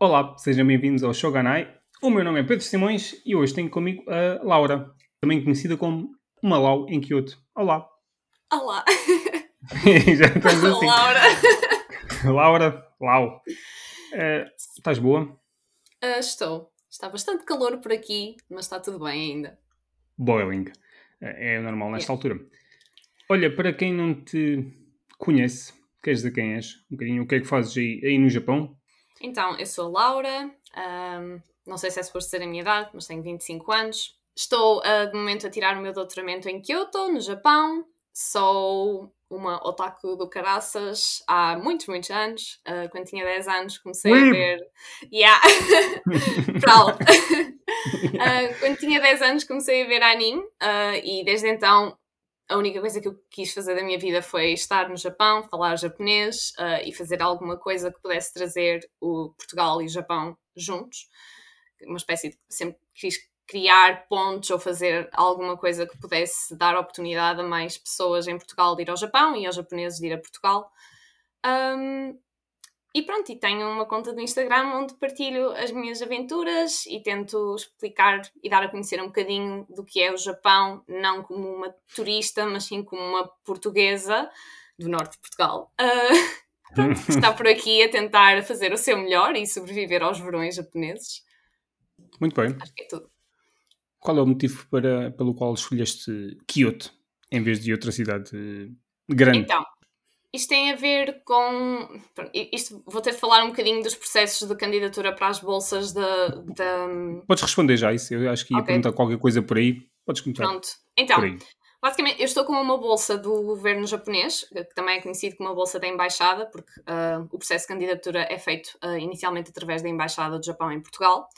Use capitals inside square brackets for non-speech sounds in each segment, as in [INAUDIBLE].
Olá, sejam bem-vindos ao Shoganai. O meu nome é Pedro Simões e hoje tenho comigo a Laura, também conhecida como uma Lau em Kyoto. Olá. Olá. [LAUGHS] Já estamos assim. Laura. [LAUGHS] Laura, Lau. Eh, estás boa? Ah, estou. Está bastante calor por aqui, mas está tudo bem ainda. Boiling. Eh, é normal nesta altura. Olha, para quem não te conhece, queres dizer quem és? Um bocadinho o que é que fazes aí, aí no Japão? Então, eu sou a Laura, ahm, não sei se é suposto ser a minha idade, mas tenho 25 anos. Estou, ah, de momento, a tirar o meu doutoramento em Kyoto, no Japão. Sou uma otaku do caraças há muitos, muitos anos. Ah, quando tinha 10 anos comecei a ver... Yeah! [LAUGHS] Proud! [LAUGHS] Ah, quando tinha 10 anos comecei a ver anime ah, e desde então a única coisa que eu quis fazer da minha vida foi estar no Japão, falar japonês ah, e fazer alguma coisa que pudesse trazer o Portugal e o Japão juntos. Uma espécie de. Sempre quis criar pontos ou fazer alguma coisa que pudesse dar oportunidade a mais pessoas em Portugal de ir ao Japão e aos japoneses de ir a Portugal. Ahm, e pronto, e tenho uma conta do Instagram onde partilho as minhas aventuras e tento explicar e dar a conhecer um bocadinho do que é o Japão, não como uma turista, mas sim como uma portuguesa do norte de Portugal. Ah, [LAUGHS] pronto, que está por aqui a tentar fazer o seu melhor e sobreviver aos verões japoneses. Muito bem. Acho que é tudo. Qual é o motivo para, pelo qual escolheste Kyoto em vez de outra cidade grande? Então, isto tem a ver com. Isto, vou ter de falar um bocadinho dos processos de candidatura para as bolsas da. da Podes responder já isso. Eu acho que ia Ok. perguntar qualquer coisa por aí. Podes começar pronto. Então, basicamente, eu estou com uma bolsa do governo japonês, que também é conhecido como uma bolsa da embaixada, porque ah, o processo de candidatura é feito ah, inicialmente através da embaixada do Japão em Portugal.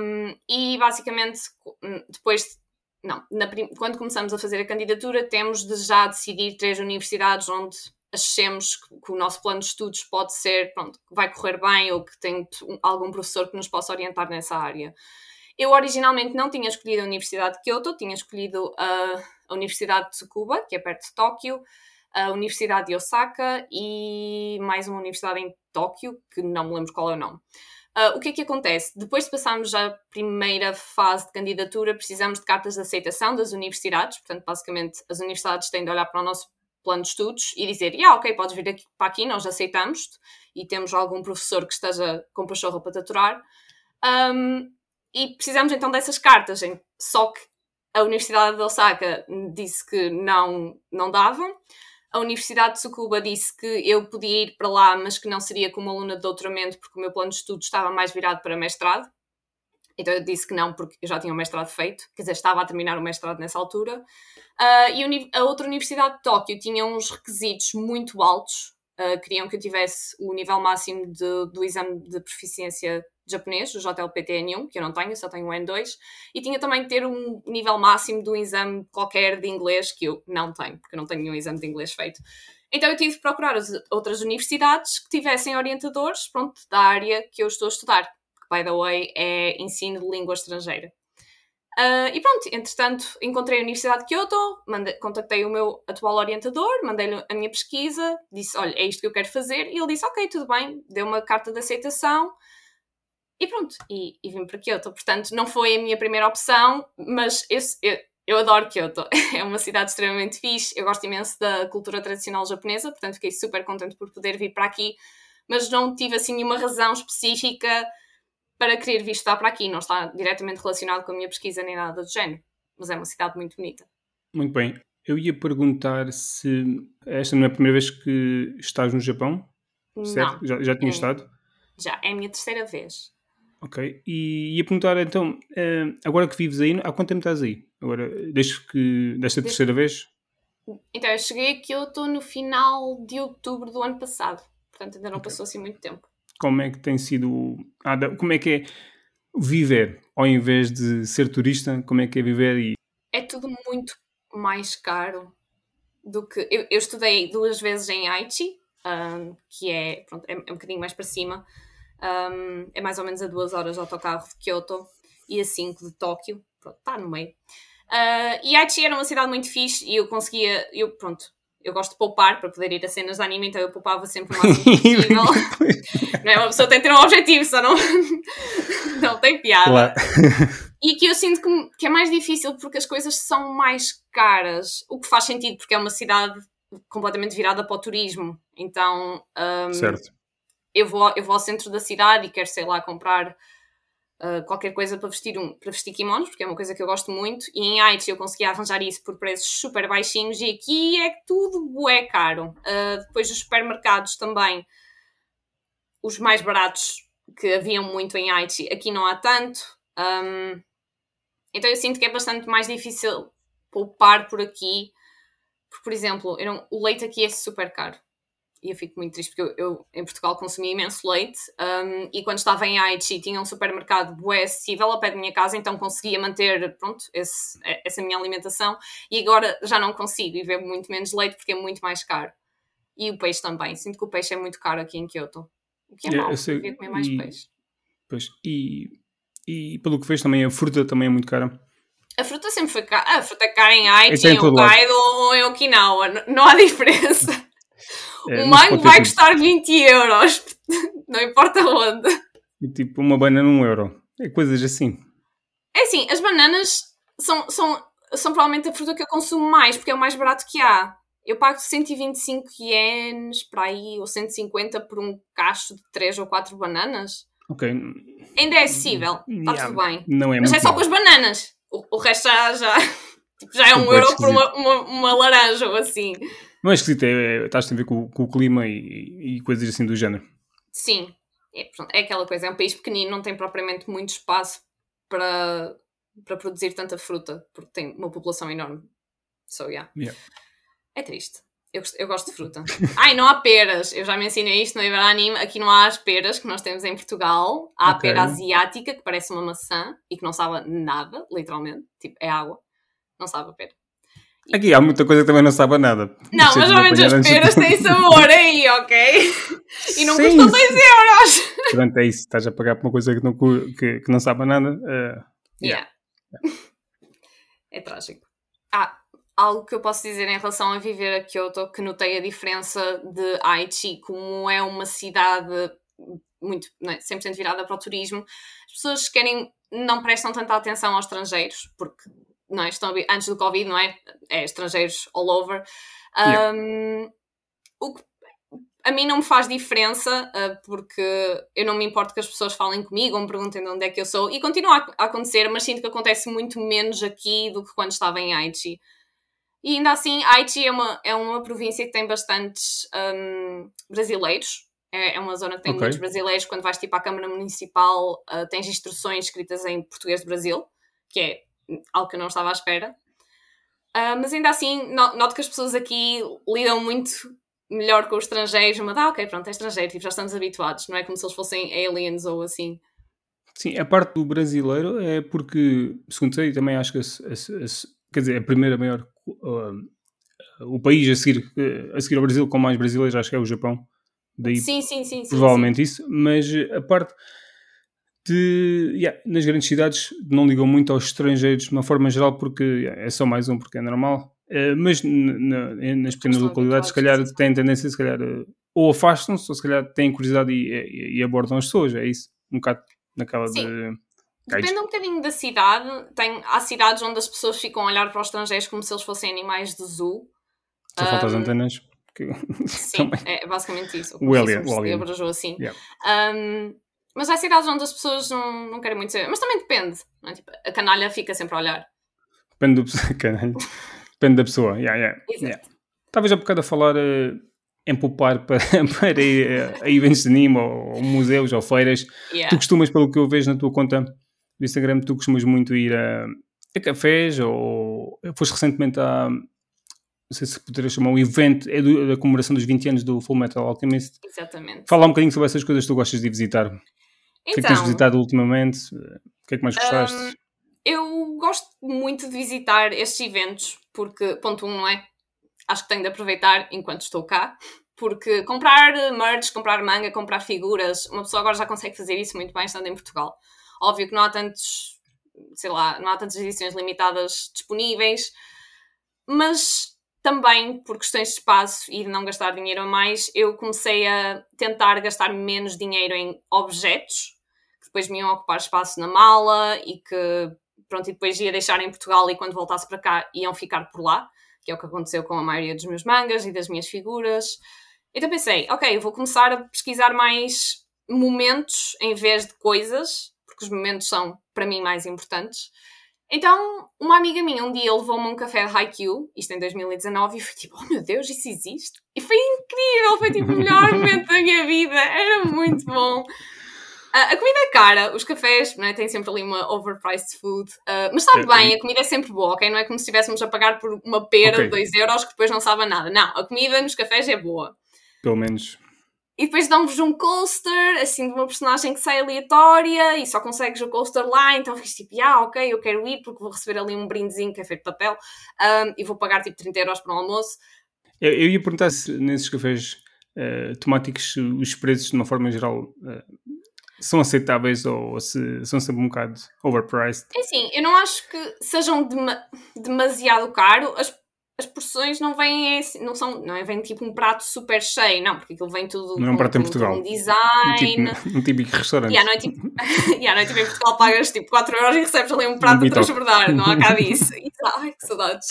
Um, e basicamente, depois. de- Não, na quando começamos a fazer a candidatura, temos de já decidir três universidades onde achemos que, o nosso plano de estudos pode ser, pronto, vai correr bem ou que tem um- algum professor que nos possa orientar nessa área. Eu originalmente não tinha escolhido a Universidade de Kyoto, tinha escolhido a, a Universidade de Tsukuba, que é perto de Tóquio, a Universidade de Osaka e mais uma universidade em Tóquio, que não me lembro qual é o nome. Ah, o que é que acontece? Depois de passarmos a primeira fase de candidatura, precisamos de cartas de aceitação das universidades. Portanto, basicamente, as universidades têm de olhar para o nosso plano de estudos e dizer: ah, ok, podes vir aqui, para aqui, nós aceitamos-te e temos algum professor que esteja com pachorra para te aturar. Um, e precisamos então dessas cartas. Só que a Universidade de Osaka disse que não, não davam. A Universidade de Tsukuba disse que eu podia ir para lá, mas que não seria como aluna de doutoramento, porque o meu plano de estudo estava mais virado para mestrado. Então eu disse que não, porque eu já tinha o mestrado feito, quer dizer, estava a terminar o mestrado nessa altura. Ah, e a outra Universidade de Tóquio tinha uns requisitos muito altos. Ah, queriam que eu tivesse o nível máximo de- do exame de proficiência japonês, o JLPTN1, que eu não tenho, só tenho o N2, e tinha também de ter um nível máximo de um exame qualquer de inglês, que eu não tenho, porque eu não tenho nenhum exame de inglês feito. Então eu tive de procurar as outras universidades que tivessem orientadores, pronto, da área que eu estou a estudar, que, by the way, é ensino de língua estrangeira. Ah, e pronto, entretanto, encontrei a Universidade de Kyoto, mandei- contactei o meu atual orientador, mandei-lhe a minha pesquisa, disse: Olha, é isto que eu quero fazer. E ele disse: Ok, tudo bem, deu uma carta de aceitação e pronto, e, e vim para Kyoto. Portanto, não foi a minha primeira opção, mas eu, eu, eu adoro Kyoto. [LAUGHS] É uma cidade extremamente fixe, eu gosto imenso da cultura tradicional japonesa, portanto, fiquei super contente por poder vir para aqui, mas não tive assim nenhuma razão específica para querer vir estar para aqui. Não está diretamente relacionado com a minha pesquisa nem nada do género, mas é uma cidade muito bonita. Muito bem. Eu ia perguntar se esta não é a primeira vez que estás no Japão, certo? Não, Já, já tinhas É. estado? já é a minha terceira vez. Ok. E ia perguntar então, eh, agora que vives aí, há quanto tempo estás aí? Agora, desde que desta terceira vez? Então, eu cheguei a Kyoto no final de outubro do ano passado, portanto, ainda não passou assim muito tempo. Como é que tem sido. como é que é viver ao invés de ser turista? Como é que é viver e. é tudo muito mais caro do que. Eu, eu estudei duas vezes em Aichi, ahm, que é, pronto, é, é um bocadinho mais para cima. Ahm, é mais ou menos a duas horas de autocarro de Kyoto e a cinco de Tóquio. Pronto, está no meio. Ah, e Aichi era uma cidade muito fixe e eu conseguia. Eu, pronto, eu gosto de poupar para poder ir a cenas de anime, então eu poupava sempre o [LAUGHS] máximo possível. [LAUGHS] não é? Uma pessoa tem que ter um objetivo, só não, [LAUGHS] não tem piada. Claro. E aqui eu sinto que, que é mais difícil porque as coisas são mais caras, o que faz sentido porque é uma cidade completamente virada para o turismo. Então, um, certo. Eu, vou, eu vou ao centro da cidade e quero, sei lá, comprar uh, qualquer coisa para vestir, um, para vestir kimonos, porque é uma coisa que eu gosto muito. E em Aichi eu conseguia arranjar isso por preços super baixinhos e aqui é tudo é caro. Uh, depois os supermercados também, os mais baratos que haviam muito em Aichi, aqui não há tanto. Um, então eu sinto que é bastante mais difícil poupar por aqui porque, por exemplo, não, o leite aqui é super caro. E eu fico muito triste porque eu, eu em Portugal consumia imenso leite um, e quando estava em Aichi tinha um supermercado bué acessível ao pé da minha casa, então conseguia manter, pronto, esse, essa minha alimentação e agora já não consigo e bebo muito menos leite porque é muito mais caro. E o peixe também. Sinto que o peixe é muito caro aqui em Kyoto. O que é, é mau, eu sei, comer mais e, peixe. Pois, e, e pelo que vejo também a fruta também é muito cara. A fruta sempre foi cara. A fruta é cara em Aichi, em Hokkaido ou em Okinawa. Não há diferença. É, o mango vai custar 20 euros. [LAUGHS] Não importa onde. E tipo, uma banana 1 euro. É coisas assim. É assim, as bananas são, são, são provavelmente a fruta que eu consumo mais, porque é o mais barato que há. Eu pago 125 ienes para aí, ou 150 por um cacho de 3 ou 4 bananas. Ok. Ainda é acessível, está yeah, tudo bem. Não é Mas é só com as bananas o, o resto já, já, [LAUGHS] tipo, já é um euro por uma, uma, uma, laranja ou assim. Não é esquisito, é, é, estás a ver com, com, o clima e, e, coisas assim do género. Sim, é, pronto, é aquela coisa, é um país pequenino, não tem propriamente muito espaço para, para produzir tanta fruta, porque tem uma população enorme. So, yeah. yeah. É triste. Eu, eu gosto de fruta. [LAUGHS] Ai, não há peras. Eu já mencionei isto no Iberanime. Aqui não há as peras que nós temos em Portugal. Há okay. a pera asiática, que parece uma maçã e que não sabe nada, literalmente. Tipo, é água. Não sabe a pera. Aqui há muita coisa que também não sabe a nada. Não, mas ao menos as peras têm sabor aí, ok? E não Sim. custam 2 euros. Portanto, é isso. Estás a pagar por uma coisa que não, que, que não sabe a nada. Uh, yeah. yeah. É trágico. Ah, algo que eu posso dizer em relação a viver a Kyoto, que notei a diferença de Aichi, como é uma cidade muito, não é, 100% virada para o turismo, as pessoas querem, não prestam tanta atenção aos estrangeiros, porque não é, estão, antes do Covid, não é? É estrangeiros all over. Yeah. Um, o que a mim não me faz diferença, uh, porque eu não me importo que as pessoas falem comigo ou me perguntem de onde é que eu sou, e continua a, a acontecer, mas sinto que acontece muito menos aqui do que quando estava em Aichi. E ainda assim, Aichi é uma, é uma província que tem bastantes um, brasileiros. É, é, uma zona que tem okay. muitos brasileiros. Quando vais tipo à Câmara Municipal, uh, tens instruções escritas em português do Brasil, que é algo que eu não estava à espera. Uh, mas ainda assim, noto que as pessoas aqui lidam muito melhor com os estrangeiros, mas ah, ok, pronto, é estrangeiro, tipo, já estamos habituados, não é como se eles fossem aliens ou assim. Sim, a parte do brasileiro é porque, segundo sei, também acho que a, a, a, quer dizer, a primeira maior uh, o país a seguir, uh, a seguir ao Brasil com mais brasileiros, acho que é o Japão. Daí sim, sim, sim, provavelmente sim. isso, mas a parte de yeah, nas grandes cidades não ligam muito aos estrangeiros de uma forma geral porque yeah, é só mais um porque é normal uh, mas nas pequenas localidades se calhar têm tendência se calhar uh, ou afastam-se ou se calhar têm curiosidade e, e, e, abordam as pessoas é isso um bocado naquela Sim. de Depende um bocadinho da cidade. Tem, há cidades onde as pessoas ficam a olhar para os estrangeiros como se eles fossem animais de zoo. Só um, falta as antenas. Que... Sim, [LAUGHS] é basicamente isso. O alien. O alien. assim. Yeah. Um, mas há cidades onde as pessoas não, não querem muito saber. Mas também depende. É? Tipo, a canalha fica sempre a olhar. Depende, do... [LAUGHS] depende da pessoa. Yeah, yeah. yeah. Estavas há bocado a falar uh, em poupar para, [LAUGHS] para ir uh, a eventos de anime ou, ou museus ou feiras. Yeah. Tu costumas, pelo que eu vejo na tua conta do Instagram, tu costumas muito ir a, a cafés ou foste recentemente a. Não sei se poderia chamar um evento, é do, da comemoração dos 20 anos do Full Metal Alchemist. Exatamente. Fala um bocadinho sobre essas coisas que tu gostas de visitar. Então, o que é que tens então, visitado ultimamente? O que é que mais gostaste? Um, eu gosto muito de visitar estes eventos, porque, ponto um, não é? Acho que tenho de aproveitar enquanto estou cá, porque comprar merch, comprar manga, comprar figuras, uma pessoa agora já consegue fazer isso muito bem estando em Portugal. Óbvio que não há tantos, sei lá, não há tantas edições limitadas disponíveis, mas também por questões de espaço e de não gastar dinheiro a mais, eu comecei a tentar gastar menos dinheiro em objetos depois me iam ocupar espaço na mala e que pronto, e depois ia deixar em Portugal e quando voltasse para cá iam ficar por lá, que é o que aconteceu com a maioria dos meus mangas e das minhas figuras. Então pensei, ok, vou começar a pesquisar mais momentos em vez de coisas, porque os momentos são para mim mais importantes. Então, uma amiga minha um dia levou-me um café de Haikyuu, isto em 2019, e foi tipo, oh meu Deus, isso existe? E foi incrível, foi tipo o melhor [LAUGHS] momento da minha vida, era muito bom. A comida é cara, os cafés né, têm sempre ali uma overpriced food, uh, mas sabe bem, a comida é sempre boa, ok? Não é como se estivéssemos a pagar por uma pera okay. de 2 euros que depois não sabe a nada. Não, a comida nos cafés é boa. Pelo menos. E depois dão-vos um coaster, assim, de uma personagem que sai aleatória e só consegues o coaster lá, então ficas tipo, ah, ok, eu quero ir porque vou receber ali um brindezinho que é feito de papel um, e vou pagar tipo 30 euros para o almoço. Eu, eu ia perguntar se nesses cafés uh, temáticos os preços, de uma forma geral, uh, são aceitáveis ou se são sempre um bocado overpriced? É assim, eu não acho que sejam demasiado caro. As, as porções não vêm assim, não são, não é, vem tipo um prato super cheio, não, porque aquilo vem tudo não é um prato em Portugal. um design. Um, tipo, [LAUGHS] um típico restaurante. Yeah, não, é tipo, [LAUGHS] yeah, não é tipo em Portugal pagas tipo 4 euros e recebes ali um prato um a transbordar, não há cá [LAUGHS] disso. Ai, que saudades.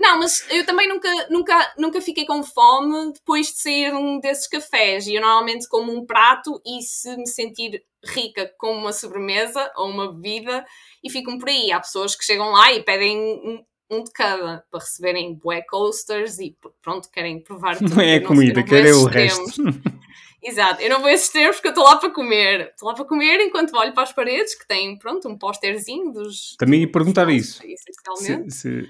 Não, mas eu também nunca, nunca, nunca fiquei com fome depois de sair de um desses cafés. E eu normalmente como um prato e se me sentir rica com uma sobremesa ou uma bebida e fico por aí. Há pessoas que chegam lá e pedem um, um de cada para receberem bué coasters e pronto, querem provar tudo. Não é a comida, querem o resto. [LAUGHS] Exato, eu não vou esses termos porque eu estou lá para comer. Estou lá para comer enquanto olho para as paredes que têm, pronto, um pósterzinho dos... Também ia perguntar isso. Se, se,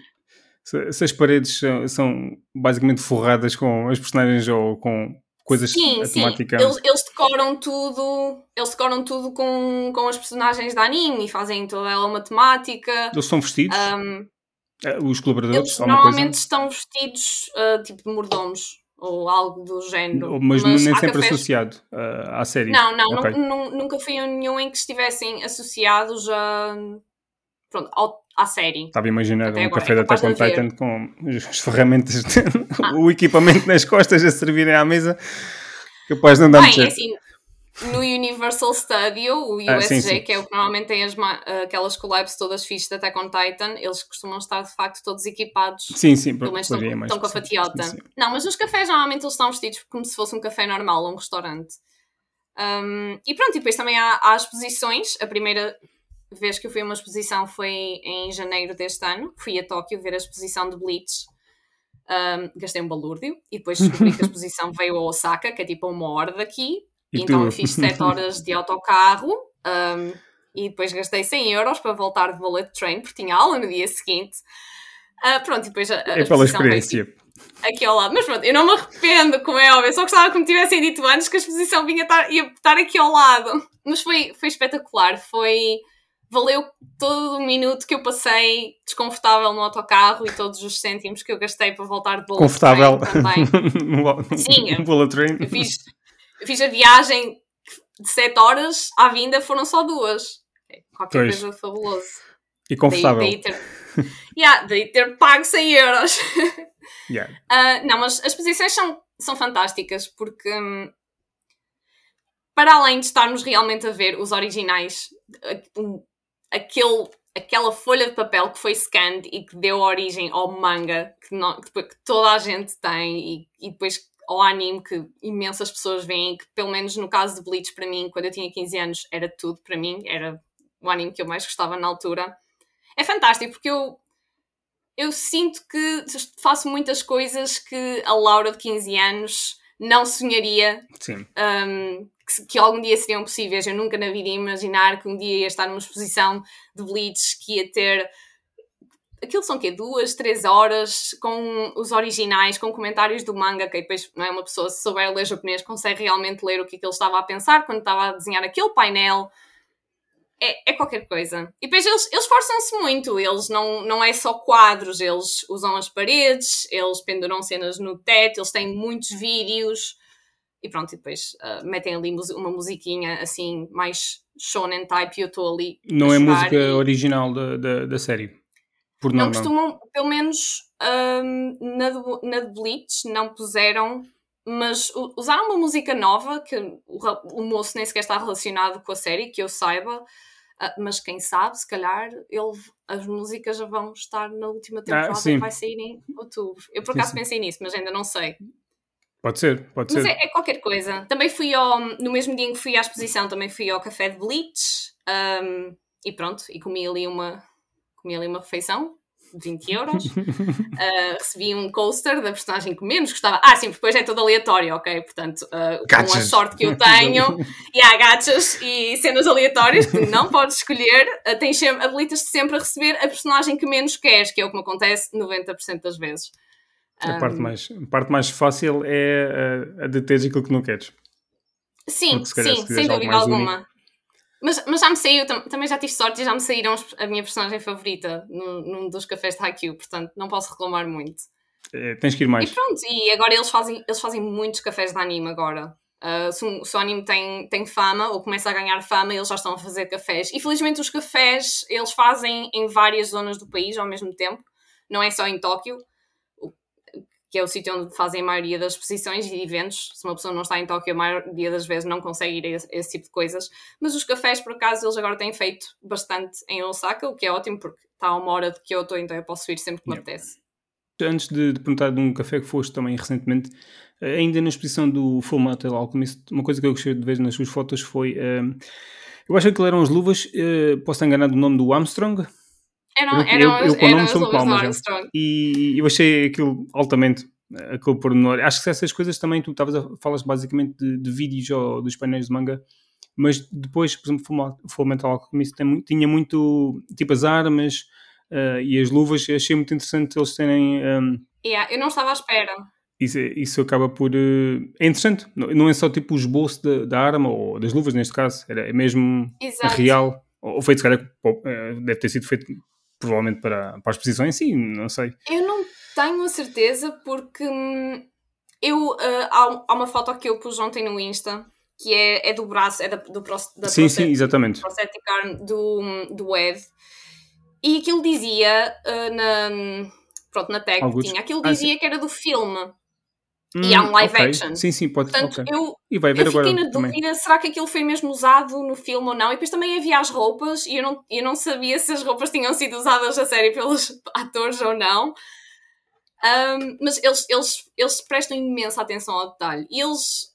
se, as paredes são, são, basicamente forradas com as personagens ou com coisas sim. Sim, eles, eles, decoram tudo, eles decoram tudo com, com as personagens da anime e fazem toda ela uma temática. Eles são vestidos? Um, eh, os colaboradores? Eles normalmente estão vestidos uh, tipo de mordomos ou algo do género. Mas, mas nem sempre cafés... associado uh, à série. Não, não, okay. nunca fui a nenhum em que estivessem associados a, pronto, ao, à série. Estava a imaginar Até um agora, café é da Attack on Titan com as [LAUGHS] ferramentas, ah. o equipamento nas costas a servirem à mesa, capaz de andar Bem, assim, no Universal Studio, o USJ, ah, sim, sim. que é o que normalmente tem as, aquelas collabs todas fixas da Attack on Titan, eles costumam estar de facto todos equipados. Sim, sim, pelo menos estão, estão com a fatiota. Sim, Não, mas nos cafés normalmente eles estão vestidos como se fosse um café normal ou um restaurante. Um, e pronto, e depois também há, há exposições. A primeira vez que eu fui a uma exposição foi em janeiro deste ano. Fui a Tóquio ver a exposição de Bleach. Um, gastei um balúrdio e depois [LAUGHS] descobri que a exposição veio a Osaka, que é tipo uma hora daqui. E então eu fiz 7 horas de autocarro um, e depois gastei 100 euros para voltar de bullet train, porque tinha aula no dia seguinte. Uh, pronto, e depois a, a é pela experiência. Veio, tipo, aqui ao lado. Mas pronto, eu não me arrependo, como é óbvio. Só gostava que me tivessem dito antes que a exposição vinha estar, ia estar aqui ao lado. Mas foi, foi espetacular. Foi valeu todo o minuto que eu passei desconfortável no autocarro e todos os cêntimos que eu gastei para voltar de bullet Confortável. também. [LAUGHS] Sim, eu, bullet train. Eu fiz, eu fiz a viagem de 7 horas à vinda, foram só duas. Qualquer pois. coisa fabuloso. E confortável. Daí, daí ter, yeah, daí ter pago 100 euros. [LAUGHS] Yeah. Uh, não, mas as posições são, são fantásticas porque hum, para além de estarmos realmente a ver os originais, aquele, aquela folha de papel que foi scanned e que deu origem ao manga que, não, que, que toda a gente tem e, e depois ao anime que imensas pessoas veem, que pelo menos no caso de Bleach para mim, quando eu tinha 15 anos, era tudo para mim, era o anime que eu mais gostava na altura. É fantástico porque eu eu sinto que faço muitas coisas que a Laura de 15 anos não sonharia um, que, que, algum dia seriam possíveis. Eu nunca na vida ia imaginar que um dia ia estar numa exposição de Bleach que ia ter aquilo são quê? Duas, três horas com os originais, com comentários do manga, que depois não é uma pessoa, se souber ler japonês, consegue realmente ler o que, é que ele estava a pensar quando estava a desenhar aquele painel. É, é qualquer coisa. E depois eles, eles forçam-se muito, eles não, não é só quadros, eles usam as paredes, eles penduram cenas no teto, eles têm muitos vídeos e pronto, e depois uh, metem ali uma musiquinha assim mais shonen type e eu estou ali. Não é música e... original da, da, da série? Por não, não, costumam, pelo menos hum, na, de, na de Bleach, não puseram, mas usaram uma música nova que o, o moço nem sequer está relacionado com a série, que eu saiba. Uh, mas quem sabe, se calhar, ele, as músicas já vão estar na última temporada ah, que vai sair em outubro. Eu por acaso sim, pensei nisso, mas ainda não sei. Pode ser, pode mas ser. Mas é, é, qualquer coisa. Também fui ao. No mesmo dia em que fui à exposição, também fui ao café de Bleach. Um, e pronto, e comi ali uma, comi ali uma refeição de 20 euros. [LAUGHS] uh, recebi um coaster da personagem que menos gostava. Ah, sim, depois é todo aleatório, ok? Portanto, uh, com a sorte que eu [LAUGHS] tenho, e há gachas e cenas aleatórias que não podes escolher, uh, tens sempre, habilitas-te sempre a receber a personagem que menos queres, que é o que me acontece 90% das vezes. A, parte mais, a parte mais fácil é a, a de teres aquilo que não queres. Sim, sim, sem dúvida alguma. Único, mas, mas já me saiu, também já tive sorte e já me saíram a minha personagem favorita no, num dos cafés de Haikyuu, portanto não posso reclamar muito. É, tens que ir mais. E pronto, e agora eles fazem, eles fazem muitos cafés de anime agora. Uh, se, se, o anime tem, tem fama ou começa a ganhar fama, eles já estão a fazer cafés. E felizmente os cafés eles fazem em várias zonas do país ao mesmo tempo, não é só em Tóquio que é o sítio onde fazem a maioria das exposições e eventos. Se uma pessoa não está em Tóquio, a maioria das vezes não consegue ir a esse, a esse, tipo de coisas. Mas os cafés, por acaso, eles agora têm feito bastante em Osaka, o que é ótimo, porque está a uma hora de Kyoto, então eu posso ir sempre que me apetece. Antes de, de, perguntar de um café que foste também recentemente, eh, ainda na exposição do Full Metal Alchemist, uma coisa que eu gostei de ver nas suas fotos foi. Uh, eu acho que eram as luvas, uh, posso estar enganado no nome do Armstrong, eram, eram, eu, eu, com o nome sou E eu achei aquilo altamente, aquele pormenor. Acho que essas coisas também, tu estavas a falas basicamente de, de, vídeos ou dos painéis de manga, mas depois, por exemplo, Full Metal Alchemist tinha muito, tipo as armas uh, e as luvas, achei muito interessante eles terem... Um, yeah, eu não estava à espera. Isso, isso acaba por... Uh, é interessante, não é só tipo o esboço da, da arma, ou das luvas neste caso, era, é mesmo Exato. real, ou feito, se calhar, eh, deve ter sido feito provavelmente para, para a exposição em si, não sei. Eu não tenho a certeza porque hum, eu uh, há, há, uma foto que eu pus ontem no Insta que é, é do braço, é da, do da sim, sim, exatamente. prosthetic arm do, do Ed e aquilo dizia uh, na, pronto, na tag que tinha, aquilo dizia ah, que era do filme Hum, e há um live okay. action. Sim, sim, pode Portanto, okay. eu, e vai ver eu fiquei agora na dúvida, também. será que aquilo foi mesmo usado no filme ou não? E depois também havia as roupas e eu não, eu não sabia se as roupas tinham sido usadas a série pelos [LAUGHS] atores ou não. Um, mas eles, eles, eles prestam imensa atenção ao detalhe. E eles,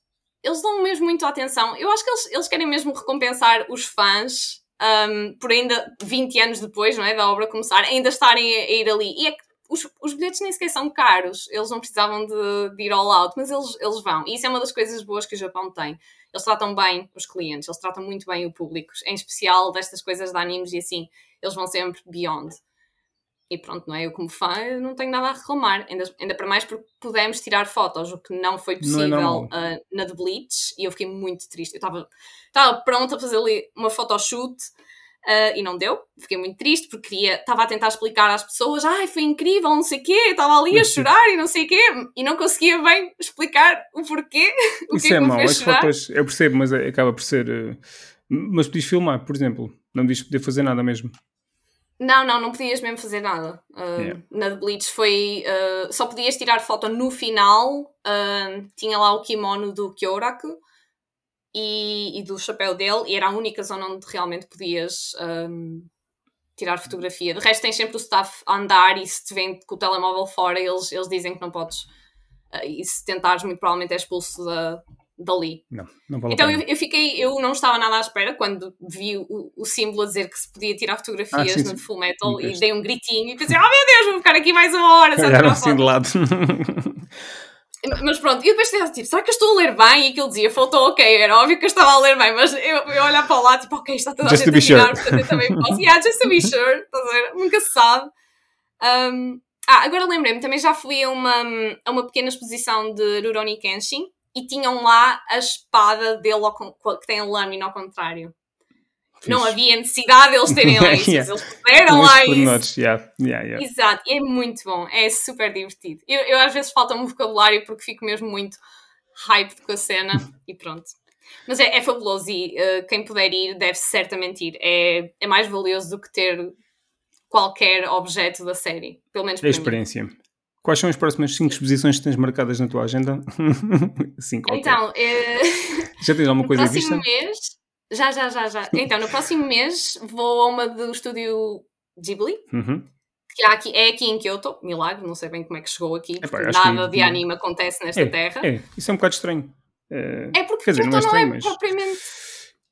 eles dão mesmo muito atenção. Eu acho que eles, eles querem mesmo recompensar os fãs um, por ainda 20 anos depois não é, da obra começar, ainda estarem a, a ir ali. E é que os, os bilhetes nem sequer são caros, eles não precisavam de, de, ir all out, mas eles, eles vão. E isso é uma das coisas boas que o Japão tem. Eles tratam bem os clientes, eles tratam muito bem o público, em especial destas coisas de animes e assim, eles vão sempre beyond. E pronto, não é? Eu, como fã, não tenho nada a reclamar, ainda, ainda para mais porque pudemos tirar fotos, o que não foi possível não é uh, na The Bleach, e eu fiquei muito triste. Eu estava pronta a fazer ali uma photoshoot Uh, e não deu, fiquei muito triste porque queria, estava a tentar explicar às pessoas, ai, foi incrível, não sei o quê, estava ali a chorar e não sei o quê, e não conseguia bem explicar o porquê. [LAUGHS] O Isso que é, é mau, as fotos, eu percebo, mas é, acaba por ser. Uh, mas podias filmar, por exemplo, não diz poder fazer nada mesmo. Não, não, não podias mesmo fazer nada. Uh, yeah. Na The Bleach foi. só podias tirar foto no final, tinha lá o kimono do Kyoraku e, e, do chapéu dele, e era a única zona onde realmente podias um, tirar fotografia. De resto, tens sempre o staff a andar e se te vêm com o telemóvel fora, eles, eles dizem que não podes. Uh, e se tentares, muito provavelmente é expulso da, dali. Não, não vale então eu, eu, fiquei, eu não estava nada à espera quando vi o, o símbolo a dizer que se podia tirar fotografias ah, sim, no Full Metal sim, e dei um gritinho e pensei, oh meu Deus, vou ficar aqui mais uma hora. Olharam assim de lado. Mas pronto, e depois pensava, tipo, será que eu estou a ler bem? E aquilo dizia, faltou ok, era óbvio que eu estava a ler bem, mas eu, eu olhar para lá, tipo, ok, está toda a gente a tirar, sure. portanto eu também posso. yeah, just to be sure, estás a ver? Nunca se sabe. Um, ah, agora lembrei-me, também já fui a uma, a uma pequena exposição de Rurouni Kenshin e tinham lá a espada dele que tem a lâmina ao contrário. Fixe. Não havia necessidade de [LAUGHS] eles terem lá isso, yeah. eles puderam lá isso. Yeah. Yeah, Exato, e é muito bom, é super divertido. Eu, eu às vezes falta um vocabulário porque fico mesmo muito hype com a cena e pronto. Mas é, é fabuloso e uh, quem puder ir deve certamente ir. É, é mais valioso do que ter qualquer objeto da série. Pelo menos para a experiência. Mim. Quais são as próximas 5 exposições que tens marcadas na tua agenda? [LAUGHS] cinco, então, é... já tens alguma coisa no vista? mês, já, já, já, já. Então, no próximo mês vou a uma do estúdio Ghibli. Uhum. Que há aqui, é aqui em Kyoto, milagre, não sei bem como é que chegou aqui, porque Epá, nada que... de anime acontece nesta é, terra. É, isso é um bocado estranho. É, é porque Kyoto não é, estranho, não é propriamente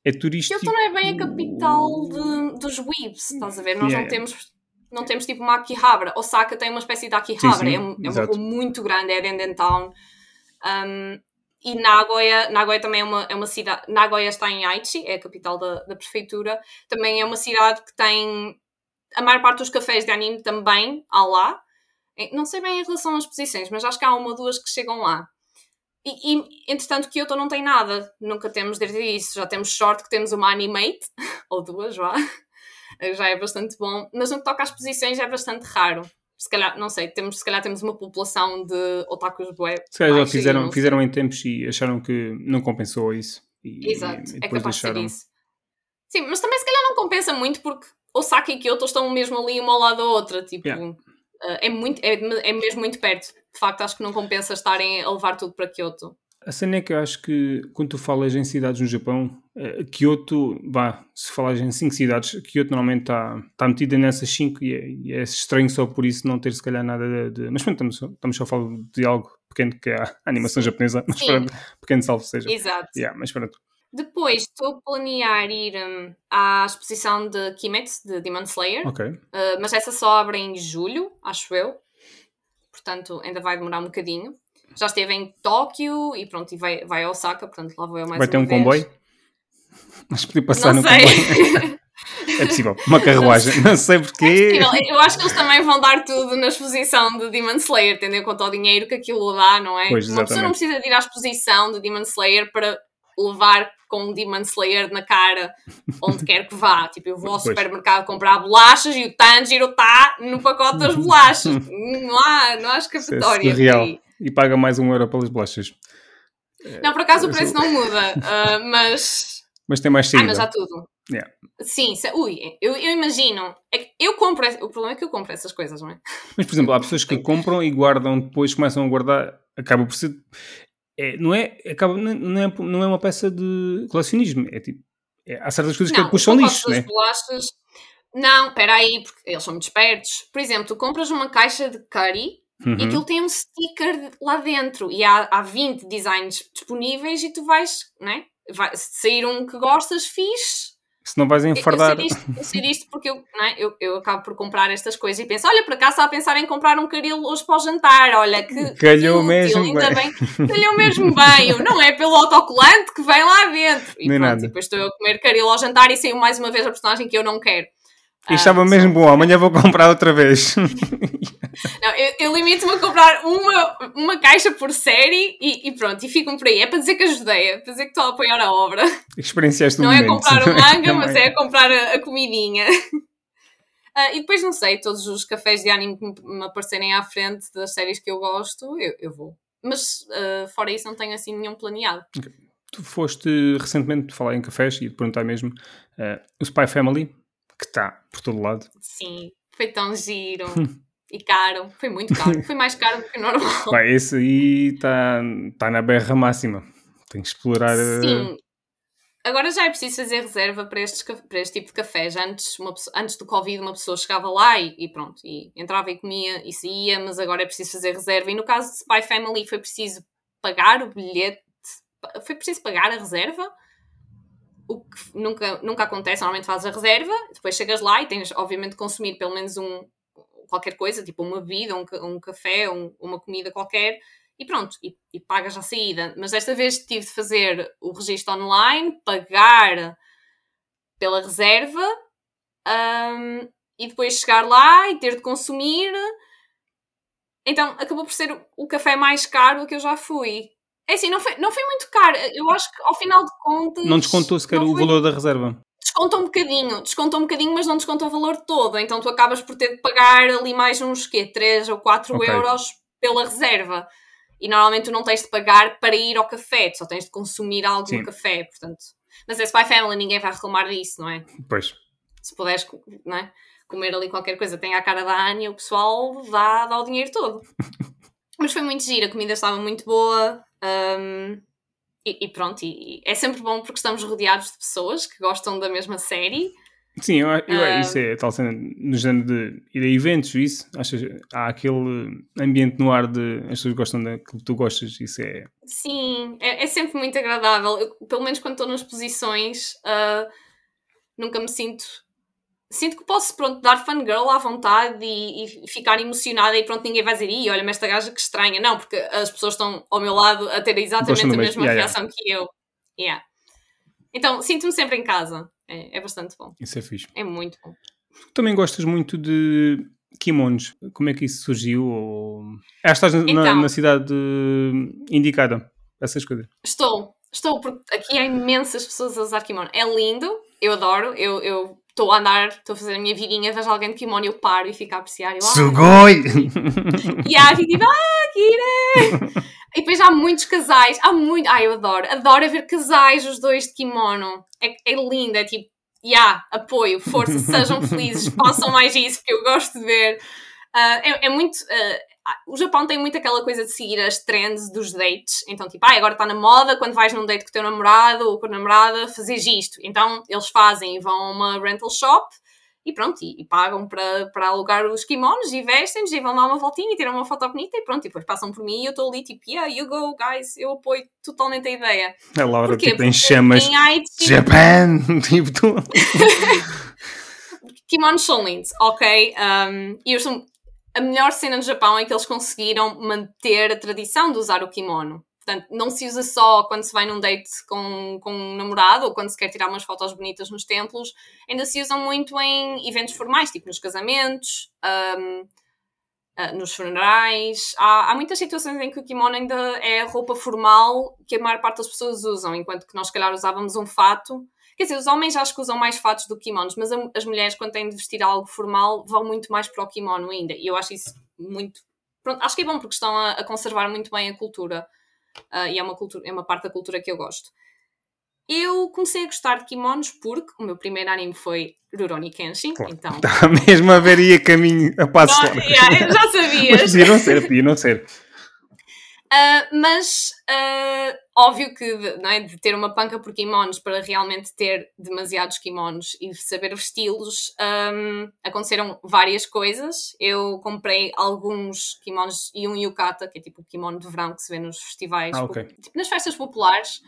é turístico. Kyoto não é bem a capital de, dos weebs, estás a ver? Nós yeah. não temos não temos tipo uma Akihabara. Osaka tem uma espécie de Akihabara, sim, sim, é, é uma rua muito grande, é Denden Town. Um, e Nagoya, Nagoya também é uma, é uma cidade. Nagoya está em Aichi, é a capital da, da prefeitura. Também é uma cidade que tem. A maior parte dos cafés de anime também há lá. Não sei bem em relação às posições, mas acho que há uma ou duas que chegam lá. E, e, entretanto, Kyoto não tem nada, nunca temos desde isso. Já temos sorte que temos uma Animate, [LAUGHS] ou duas, vá, já é bastante bom. Mas no que toca às posições é bastante raro. Se calhar, não sei, temos, se calhar temos uma população de otakus web. Se calhar já fizeram, fizeram em tempos e acharam que não compensou isso. E, Exato, e é capaz deixaram... de ser isso. Sim, mas também se calhar não compensa muito porque Osaka e Kyoto estão mesmo ali uma ao lado da outra. Tipo, yeah. é, muito, é, é mesmo muito perto de facto acho que não compensa estarem a levar tudo para Kyoto. A cena é que eu acho que quando tu falas em cidades no Japão, uh, Kyoto, vá, se falas em 5 cidades, Kyoto normalmente está tá metida nessas 5 e, é, e, é estranho só por isso não ter se calhar nada de. de mas pronto, estamos, estamos só a falar de algo pequeno que é a animação japonesa, mas Sim. pronto, pequeno salvo seja. Exato. Yeah, mas pronto. Depois estou a planear ir um, à exposição de Kimetsu, de Demon Slayer. Ok. Uh, mas essa só abre em julho, acho eu portanto ainda vai demorar um bocadinho. Já esteve em Tóquio e pronto, e vai, vai a Osaka, portanto lá vou eu mais Vai ter um vez. comboio? Mas podia passar não no sei. comboio. É possível, uma carruagem, não sei porquê. É eu acho que eles também vão dar tudo na exposição de Demon Slayer, tendo em conta o dinheiro que aquilo dá, não é? Pois, uma pessoa não precisa de ir à exposição de Demon Slayer para levar com um Demon Slayer na cara onde quer que vá. Tipo, eu vou ao pois. supermercado comprar bolachas e o Tanjiro está no pacote das [LAUGHS] bolachas. não há, não há escapatória. É real. E paga mais um euro pelas bolachas. Não, por acaso o preço não muda, uh, [LAUGHS] mas. Mas tem mais saída. Ah, mas há tudo. Yeah. Sim, se, ui, eu, eu imagino. É eu compro. O problema é que eu compro essas coisas, não é? Mas, por exemplo, há pessoas que compram e guardam, depois começam a guardar, acaba por ser é, não, é, acaba, não, é, não é uma peça de colecionismo. É tipo, é, há certas coisas não, que são lixo, né? bolachas. Não, espera aí, porque eles são muito espertos. Por exemplo, tu compras uma caixa de curry uhum. e aquilo tem um sticker lá dentro e há, há 20 designs disponíveis e tu vais, né? Vai, se sair um que gostas, fixe se não vais enfardar. Eu, eu sei disto, porque eu, é? eu, eu acabo por comprar estas coisas e penso: olha, por acaso está a pensar em comprar um caril hoje para o jantar, olha que. [LAUGHS] Calhou que mesmo ainda bem. bem. Calhou mesmo bem, eu, não é pelo autocolante que vem lá dentro. E Nem pronto, nada. E depois estou eu a comer caril ao jantar e saiu mais uma vez a personagem que eu não quero. E ah, estava mesmo bom, amanhã vou comprar outra vez. [LAUGHS] Não, eu, eu limito-me a comprar uma, uma caixa por série e, e, pronto, e ficam por aí. É para dizer que ajudei, é para dizer que estou a apoiar a obra. Experienciaste Não um é comprar o manga, [LAUGHS] mas é comprar a, a comidinha. Uh, [LAUGHS] e depois, não sei, todos os cafés de anime que me aparecerem à frente das séries que eu gosto, eu, eu vou. Mas uh, fora isso, não tenho assim nenhum planeado. Okay. Tu foste recentemente falar em cafés e te perguntar mesmo uh, o Spy Family que está por todo lado. Sim, foi tão giro. [LAUGHS] e caro, foi muito caro, foi mais caro do que normal. Vai, esse aí está tá na berra máxima. Tem que explorar. Eh, Sim. Agora já é preciso fazer reserva para, estes, para este tipo de cafés. Antes, uma antes do Covid, uma pessoa chegava lá e, e, pronto, e entrava e comia e saía, mas agora é preciso fazer reserva. E no caso de Spy Family foi preciso pagar o bilhete, foi preciso pagar a reserva o que nunca, nunca acontece, normalmente fazes a reserva, depois chegas lá e tens, obviamente, de consumir pelo menos um, qualquer coisa, tipo uma bebida, um, um café, um, uma comida qualquer, e pronto, e, e, pagas a saída. Mas desta vez tive de fazer o registro online, pagar pela reserva, um, e depois chegar lá e ter de consumir. Então acabou por ser o café mais caro que eu já fui. É assim, não foi, não foi muito caro. Eu acho que ao final de contas. Não descontou sequer o foi... valor da reserva. Descontou um bocadinho, descontou um bocadinho, mas não descontou o valor todo. Então tu acabas por ter de pagar ali mais uns quê? 3 ou 4 okay. euros pela reserva. E normalmente tu não tens de pagar para ir ao café, tu só tens de consumir algo Sim. no café, portanto. Mas é Spy Family, ninguém vai reclamar disso, não é? Pois. Se puderes, não é? comer ali qualquer coisa, tem a cara da Anya, o pessoal dá, dá o dinheiro todo. [LAUGHS] Mas foi muito giro, a comida estava muito boa. Um, e, e, pronto, e, é sempre bom porque estamos rodeados de pessoas que gostam da mesma série. Sim, eu, eu, isso é tal cena no género de ir a eventos, isso. Achas, há aquele ambiente no ar de as pessoas gostam daquilo que tu gostas, isso é. Sim, é, é sempre muito agradável. Eu, pelo menos quando estou nas posições, uh, nunca me sinto sinto que posso, pronto, dar fangirl à vontade e, e, ficar emocionada e pronto, ninguém vai dizer, ih, olha-me esta gaja que estranha. Não, porque as pessoas estão ao meu lado a ter exatamente a mesma yeah, reação yeah. que eu. Yeah. Então, sinto-me sempre em casa. É, é bastante bom. Isso é fixe. É muito bom. Também gostas muito de kimonos. Como é que isso surgiu? Ou... Ah, estás então, na, na cidade indicada? Essas coisas. Estou. Estou, porque aqui há imensas pessoas a usar kimono. É lindo, eu adoro, eu, eu estou a andar, estou a fazer a minha vidinha, vejo alguém de kimono, eu paro e fico a apreciar. Eu, ah, Sugoi! [LAUGHS] e aí fico tipo, ah, Kira! e depois há muitos casais, há muito, ai eu adoro, adoro ver casais, os dois de kimono. É, é lindo, é tipo, yeah, apoio, força, sejam felizes, [LAUGHS] façam mais isso, porque eu gosto de ver. Uh, é, é, muito. Uh, ah, o Japão tem muito aquela coisa de seguir as trends dos dates. Então, tipo, ah, agora está na moda quando vais num date com o teu namorado ou com a namorada, fazes isto. Então, eles fazem e vão a uma rental shop e pronto, e, e pagam para, para alugar os kimonos e vestem-nos e vão dar uma voltinha e tiram uma foto bonita e pronto, e depois passam por mim e eu estou ali tipo, yeah, you go, guys, eu apoio totalmente a ideia. A Laura, Porquê? tipo, em chamas. Japan! [LAUGHS] tipo, tu. [LAUGHS] kimonos são lindos, ok? Um, e eu sou a melhor cena no Japão é que eles conseguiram manter a tradição de usar o kimono. Portanto, não se usa só quando se vai num date com, com um namorado ou quando se quer tirar umas fotos bonitas nos templos, ainda se usam muito em eventos formais, tipo nos casamentos, um, ah, nos funerais. Há, há, muitas situações em que o kimono ainda é a roupa formal que a maior parte das pessoas usam, enquanto que nós, se calhar, usávamos um fato Quer dizer, os homens acho que usam mais fatos do que kimonos, mas as mulheres, quando têm de vestir algo formal, vão muito mais para o kimono ainda. E eu acho isso muito. Pronto, acho que é bom porque estão a, a conservar muito bem a cultura. Uh, e é uma, cultura, é uma parte da cultura que eu gosto. Eu comecei a gostar de kimonos porque o meu primeiro anime foi Rurouni Kenshin, Pô, então... Está [LAUGHS] mesmo a ver aí a caminho, a passo não, [LAUGHS] yeah, Já sabias. mas podia não ser, podia não ser. Uh, mas uh, óbvio que não é, de ter uma panca por kimonos para realmente ter demasiados kimonos e saber vesti-los, um, aconteceram várias coisas. Eu comprei alguns kimonos e um yukata, que é tipo o kimono de verão que se vê nos festivais, ah, okay. tipo nas festas populares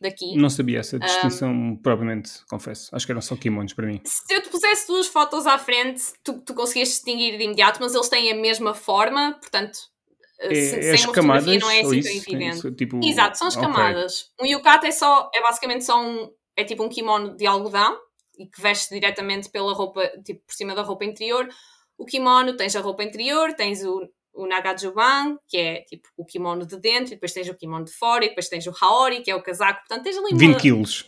daqui. Não sabia essa distinção, um, propriamente, confesso. Acho que eram só kimonos para mim. Se eu te pusesse duas fotos à frente, tu, tu conseguias distinguir de imediato, mas eles têm a mesma forma, portanto é, sem é as camadas, não é assim tão evidente. Tipo... Exato, são as okay. camadas. Um yukata é só, é basicamente só um, é tipo um kimono de algodão e que veste diretamente pela roupa, tipo por cima da roupa interior. O kimono, tens a roupa interior, tens o, o nagajuban, que é tipo o kimono de dentro, e depois tens o kimono de fora, e depois tens o haori, que é o casaco, portanto tens ali uma... 20 quilos.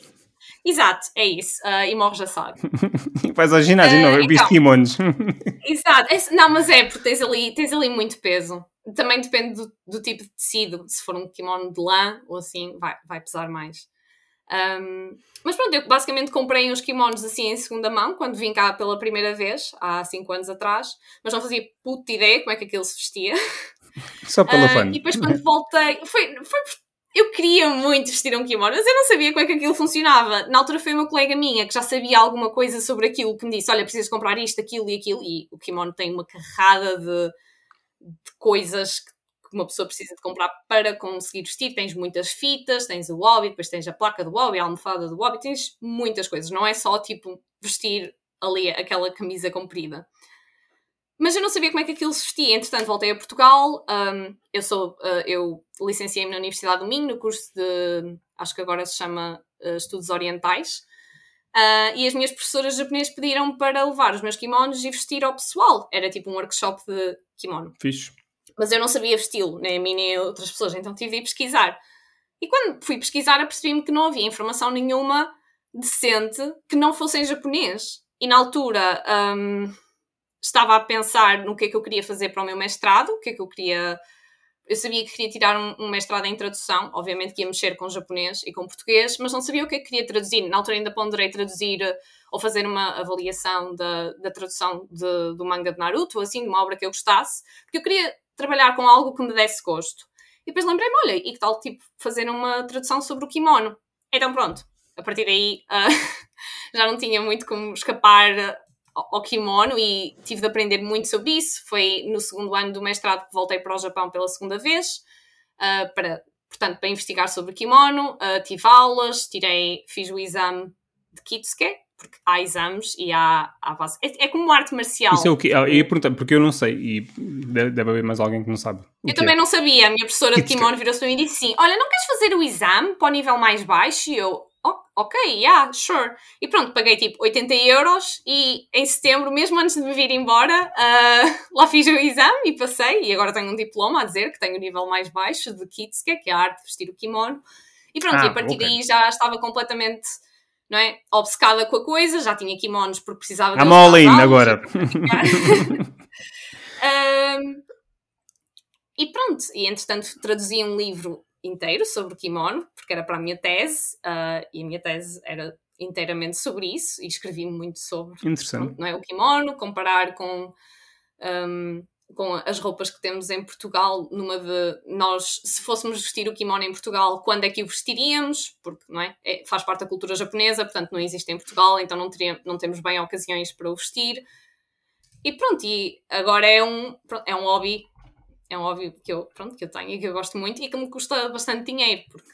Exato, é isso. Uh, e morres assado. [LAUGHS] Vais ao ginásio, uh, não, eu então, kimonos. [LAUGHS] exato, é, não, mas é, porque tens ali, tens ali muito peso. Também depende do, do, tipo de tecido. Se for um kimono de lã ou assim, vai, vai pesar mais. Um, mas pronto, eu basicamente comprei uns kimonos assim em segunda mão quando vim cá pela primeira vez, há 5 anos atrás, mas não fazia puta ideia como é que aquilo se vestia. Só pela uh, fã. E depois quando voltei, foi, foi eu queria muito vestir um kimono, mas eu não sabia como é que aquilo funcionava. Na altura foi uma colega minha que já sabia alguma coisa sobre aquilo, que me disse: Olha, precisas comprar isto, aquilo e aquilo. E o kimono tem uma carrada de, de coisas que uma pessoa precisa de comprar para conseguir vestir. Tens muitas fitas, tens o hobby, depois tens a placa do hobby, a almofada do hobby, tens muitas coisas. Não é só tipo vestir ali aquela camisa comprida. Mas eu não sabia como é que aquilo se vestia. Entretanto, voltei a Portugal. Um, eu sou, uh, eu licenciei-me na Universidade do Minho, no curso de, acho que agora se chama uh, Estudos Orientais. Uh, e as minhas professoras japonesas pediram para levar os meus kimonos e vestir ao pessoal. Era tipo um workshop de kimono. Fixe. Mas eu não sabia vesti-lo, nem a mim nem a outras pessoas, então tive de ir pesquisar. E quando fui pesquisar, apercebi-me que não havia informação nenhuma decente que não fosse em japonês. E na altura. Um, estava a pensar no que é que eu queria fazer para o meu mestrado, o que é que eu queria Eu sabia que queria tirar um, um, mestrado em tradução, obviamente que ia mexer com japonês e com português, mas não sabia o que é que queria traduzir. Na altura ainda ponderei traduzir eh, ou fazer uma avaliação da, da tradução de, do manga de Naruto, assim, de uma obra que eu gostasse, porque eu queria trabalhar com algo que me desse gosto. E depois lembrei-me, olha, e que tal, tipo, fazer uma tradução sobre o kimono? Então pronto, a partir daí uh, [LAUGHS] já não tinha muito como escapar ao kimono e tive de aprender muito sobre isso. Foi no segundo ano do mestrado que voltei para o Japão pela segunda vez, uh, para, portanto, para investigar sobre kimono. Uh, tive aulas, tirei, fiz o exame de Kitsuke, porque há exames e há, há base. É, é, como arte marcial. Isso é o que? Eu ia perguntar, porque eu não sei e deve haver mais alguém que não sabe. Eu também é. não sabia. A minha professora Kitsuke. de kimono virou-se para mim e disse assim: Olha, não queres fazer o exame para o nível mais baixo? E eu, oh, ok, yeah, sure. E pronto, paguei tipo 80 euros e em setembro, mesmo antes de me vir embora, uh, [LAUGHS] lá fiz o exame e passei. E agora tenho um diploma a dizer que tenho o nível mais baixo de Kitsuke, que é a arte de vestir o kimono. E pronto, ah, e a partir okay. daí já estava completamente não é, obcecada com a coisa, já tinha kimonos porque precisava de. I'm all in agora. um, [LAUGHS] [LAUGHS] e pronto, e entretanto traduzi um livro inteiro sobre o kimono, porque era para a minha tese, uh, e a minha tese era inteiramente sobre isso, e escrevi muito sobre Interessante. não é, o kimono, comparar com, um, com as roupas que temos em Portugal, numa de nós, se fôssemos vestir o kimono em Portugal, quando é que o vestiríamos? Porque não é? é faz parte da cultura japonesa, portanto não existe em Portugal, então não, teria, não temos bem ocasiões para o vestir. E pronto, e agora é um, é um hobby é um hobby que eu, pronto, que eu tenho e que eu gosto muito e que me custa bastante dinheiro, porque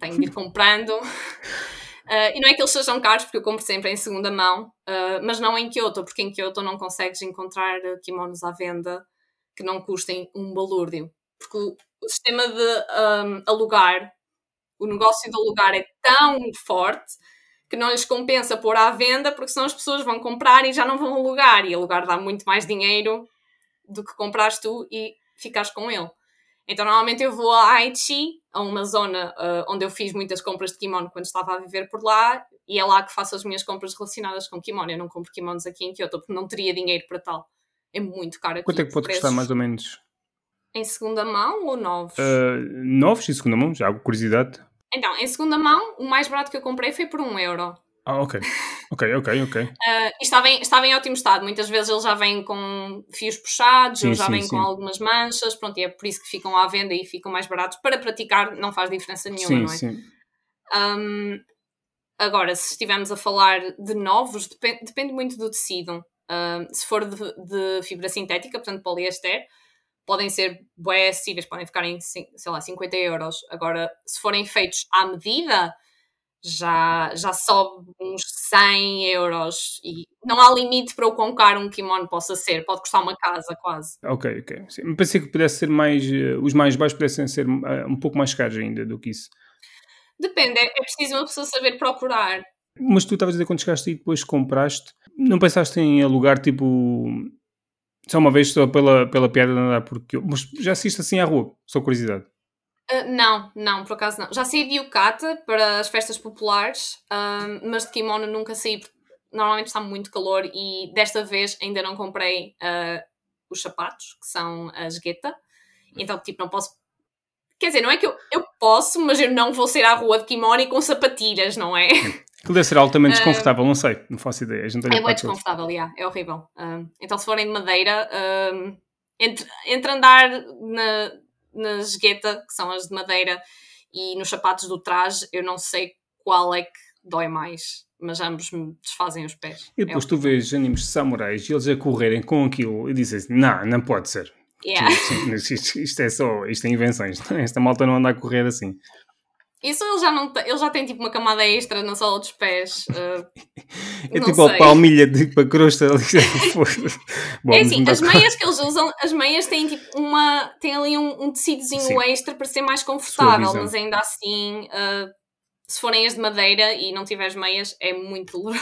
tenho de ir comprando. uh, [LAUGHS] e não é que eles sejam caros, porque eu compro sempre em segunda mão, uh, mas não em Kyoto, porque em Kyoto não consegues encontrar kimonos à venda que não custem um balúrdio. Porque o, o sistema de um, alugar, o negócio de alugar é tão forte que não lhes compensa pôr à venda, porque senão as pessoas vão comprar e já não vão alugar. E alugar dá muito mais dinheiro do que comprares tu e ficares com ele. Então, normalmente eu vou a Aichi, a uma zona uh, onde eu fiz muitas compras de kimono quando estava a viver por lá, e é lá que faço as minhas compras relacionadas com kimono. Eu não compro kimonos aqui em Kyoto porque não teria dinheiro para tal. É muito caro aqui. Quanto é que pode custar mais ou menos? Em segunda mão ou novos? Uh, novos e segunda mão, já hago curiosidade. Então, em segunda mão, o mais barato que eu comprei foi por um euro. Ah, ok. Ok, ok, ok. [LAUGHS] Uh, estava, em, estava em ótimo estado. Muitas vezes eles já vêm com fios puxados, sim, ou já sim, vêm sim. com algumas manchas, pronto, e é por isso que ficam à venda e ficam mais baratos. Para praticar não faz diferença nenhuma, não é? Sim. Um, agora, se estivermos a falar de novos, depende, depende muito do tecido. Um, se for de, de, fibra sintética, portanto poliéster, podem ser bem acessíveis, podem ficar em, sei lá, 50 euros. Agora, se forem feitos à medida já, já sobe uns 100 euros e não há limite para o quão caro um kimono possa ser, pode custar uma casa quase. Ok, ok. Sim, pensei que pudesse ser mais, uh, os mais baixos pudessem ser uh, um pouco mais caros ainda do que isso. Depende, é, é preciso uma pessoa saber procurar. Mas tu estavas a dizer quando chegaste e depois compraste, não pensaste em alugar tipo só uma vez só pela, pela piada de andar porque mas já assiste assim à rua, só curiosidade. Uh, não, não, por acaso não. Já saí de yukata para as festas populares, uh, mas de kimono nunca saí. Normalmente está muito calor e desta vez ainda não comprei uh, os sapatos, que são as gueta. Então, tipo, não posso. Quer dizer, não é que eu, eu posso, mas eu não vou sair à rua de kimono e com sapatilhas, não é? [LAUGHS] Aquilo deve ser altamente desconfortável, não sei, não faço ideia. é muito desconfortável, yeah, é horrível. então, se forem de madeira, entre, entre andar na, nas gueta, que são as de madeira, e nos sapatos do traje, eu não sei qual é que dói mais, mas ambos me desfazem os pés. E depois é tu vês animes de samurais e eles a correrem com aquilo e dizes assim, não, não pode ser. Yeah. Isto, isto, isto, é só, isto é invenções, [LAUGHS] esta malta não anda a correr assim. Isso ele já, não ele já tem tipo uma camada extra na sola dos pés. Uh, [LAUGHS] é tipo sei. a palmilha de tipo, a crosta ali. [LAUGHS] Bom, é assim, as meias que eles usam, as meias têm tipo uma. têm ali um, um tecidozinho Sim. extra para ser mais confortável, mas ainda assim, uh, se forem as de madeira e não tiveres meias, é muito doloroso.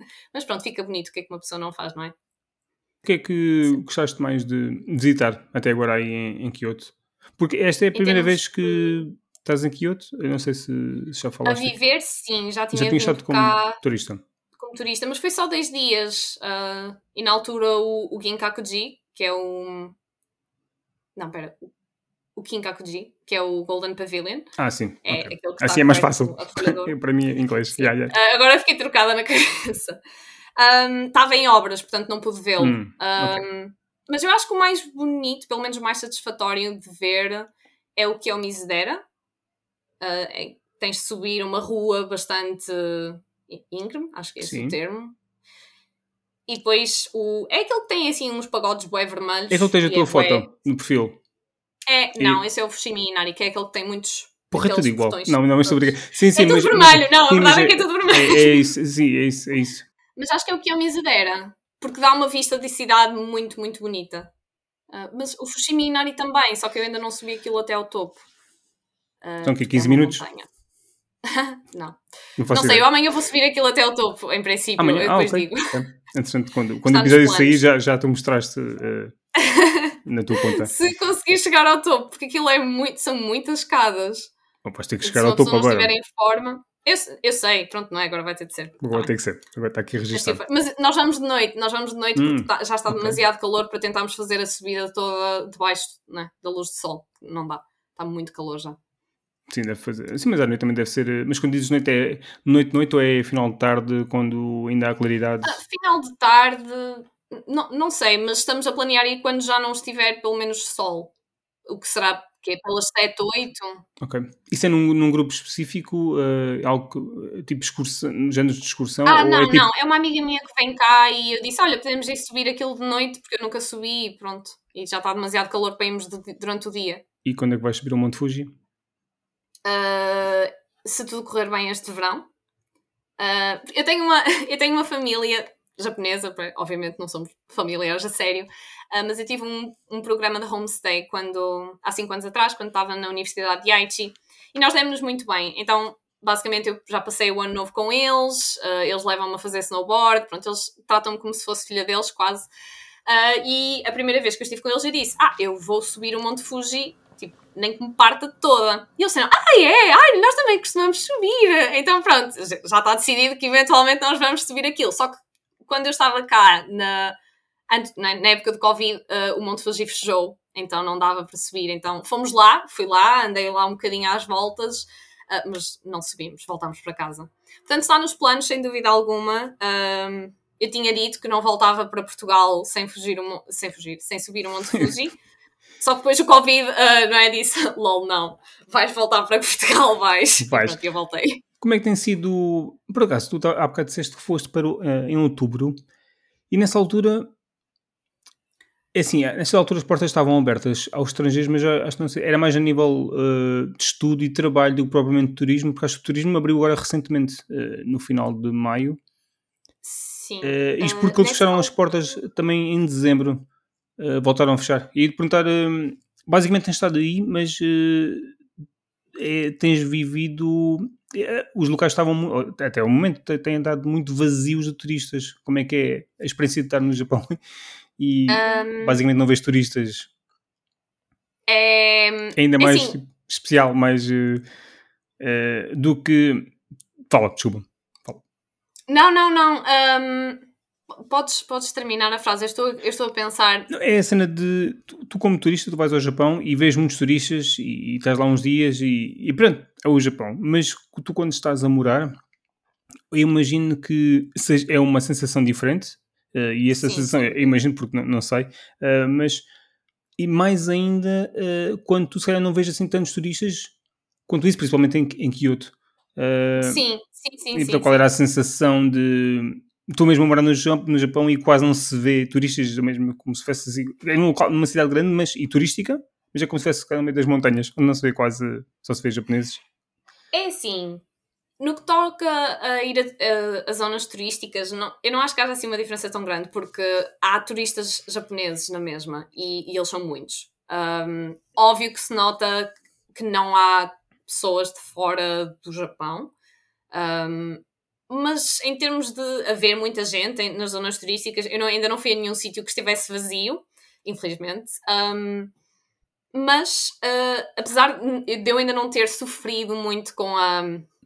[LAUGHS] Mas pronto, fica bonito, o que é que uma pessoa não faz, não é? O que é que Sim. gostaste mais de visitar até agora aí em, em Kyoto? Porque esta é a primeira vez que Estás em Kyoto? Eu não sei se já falaste. A viver, sim, já tinha, já tinha estado como cá, turista. Como turista, mas foi só 10 dias. Uh, e na altura o, o Ginkakuji, que é o. Não, pera. o Kinkakuji, que é o Golden Pavilion. Ah, sim. É okay. assim é mais fácil. [LAUGHS] Para mim, é inglês. Yeah, yeah. Uh, agora fiquei trocada na [LAUGHS] cabeça. Estava um, em obras, portanto não pude vê-lo. Hum, okay. Mas eu acho que o mais bonito, pelo menos o mais satisfatório de ver, é o que é o Misedera. Uh, tens de subir uma rua bastante íngreme, acho que é esse Sim. o termo. E depois o. É aquele que tem assim uns pagodes bué vermelhos. É aquele que tens a tua é foto bué... no perfil. É, e... não, esse é o Fushimi Inari, que é aquele que tem muitos. Porra, é tudo igual. Não, não, mas estou a Sim, sim, é tudo mas, vermelho, não, sim, a verdade é, é que é tudo vermelho. É, é, isso, sim, é isso, é isso. Mas acho que é o que é o Misedera, porque dá uma vista de cidade muito, muito bonita. Uh, mas o Fushimi Inari também, só que eu ainda não subi aquilo até ao topo. São aqui 15 minutos? [LAUGHS] não. Não, não sei, eu amanhã vou subir aquilo até ao topo, em princípio. Amanhã? Eu ah, depois okay. digo. Okay. Entretanto, quando, quando o episódio sair, já, já tu mostraste uh, na tua conta. [LAUGHS] Se conseguir chegar ao topo, porque aquilo é muito, são muitas escadas. Vais ter que chegar ao topo agora. Se não estiver em forma. Eu, eu sei, pronto, não é? Agora vai ter de ser. Agora tá tem que ser, agora está aqui registrado. Mas nós vamos de noite, nós vamos de noite hum, porque tá, já está okay. demasiado calor para tentarmos fazer a subida toda debaixo né, da luz de sol. Não dá, está muito calor já. Sim, deve fazer. Sim, mas à noite também deve ser. Mas quando dizes noite é noite, noite ou é final de tarde, quando ainda há claridade? Ah, final de tarde, não, não sei, mas estamos a planear ir quando já não estiver pelo menos sol. O que será que é pelas 7, 8. Ok. Isso é num, num grupo específico, uh, algo tipo excursão, géneros de excursão? Ah, não, é tipo... não. É uma amiga minha que vem cá e eu disse: Olha, podemos ir subir aquilo de noite porque eu nunca subi e pronto. E já está demasiado calor para irmos de, durante o dia. E quando é que vais subir ao Monte Fuji? Uh, se tudo correr bem este verão. Uh, eu, tenho uma, [LAUGHS] eu tenho uma família japonesa, obviamente não somos familiares a sério, uh, mas eu tive um, um programa de homestay quando, há 5 anos atrás, quando estava na Universidade de Aichi, e nós demos-nos muito bem. Então, basicamente, eu já passei o ano novo com eles, uh, eles levam-me a fazer snowboard, pronto, eles tratam-me como se fosse filha deles, quase. Uh, e a primeira vez que eu estive com eles, eu disse: Ah, eu vou subir o Monte Fuji tipo, nem que me parta toda. E eles disseram, ah, é? Ai, nós também costumamos subir. Então pronto, já está decidido que eventualmente nós vamos subir aquilo. Só que quando eu estava cá, na, na época do Covid, uh, o Monte Fuji fechou, então não dava para subir. Então fomos lá, fui lá, andei lá um bocadinho às voltas, uh, mas não subimos, voltámos para casa. Portanto, está nos planos, sem dúvida alguma. Um, eu tinha dito que não voltava para Portugal sem fugir, sem fugir, sem subir o Monte [LAUGHS] Fuji. Só que depois o Covid, uh, não é? Disse, [LAUGHS] lol, não, vais voltar para [LAUGHS] Portugal, vais. vais. Pronto, eu voltei. Como é que tem sido. Por acaso, tu há bocado disseste que foste para, uh, em outubro e nessa altura. É assim, nessa altura as portas estavam abertas aos estrangeiros, mas acho que não sei, era mais a nível uh, de estudo e trabalho do que propriamente de turismo, porque acho que o turismo abriu agora recentemente, uh, no final de maio. Sim. Uh, isto porque eles fecharam as portas também em dezembro. Voltaram a fechar. E de perguntar, basicamente tens estado aí, mas é, tens vivido é, os locais estavam, até o momento, têm andado muito vazios de turistas. Como é que é a experiência de estar no Japão? [LAUGHS] E um, basicamente não vês turistas. É, ainda é mais assim, especial, mais uh, uh, do que. Fala, desculpa. Fala. Não, não, não. Um, podes, podes terminar a frase. Eu estou, eu estou a pensar. É a cena de. Tu, tu, como turista, tu vais ao Japão e vês muitos turistas e, e estás lá uns dias e, e pronto é o Japão. Mas tu, quando estás a morar, eu imagino que seja, é uma sensação diferente. Uh, e essa sim, sensação, sim. eu imagino porque não, não sei, uh, mas e mais ainda uh, quando tu se calhar não vês assim tantos turistas quanto isso, principalmente em, em Kyoto. sim, sim, sim. Então sim, qual era a sensação de tu mesmo a morar no Japão, no Japão e quase não se vê turistas, mesmo como se fosse assim, numa cidade grande mas, e turística, mas é como se fosse no meio das montanhas, onde não se vê quase, só se vê japoneses. É assim, no que toca a ir a, a, a zonas turísticas, não, eu não acho que haja assim uma diferença tão grande, porque há turistas japoneses na mesma e, e eles são muitos. Um, óbvio que se nota que não há pessoas de fora do Japão, um, mas em termos de haver muita gente nas zonas turísticas, eu não, ainda não fui a nenhum sítio que estivesse vazio, infelizmente. Um, mas uh, apesar de eu ainda não ter sofrido muito com a,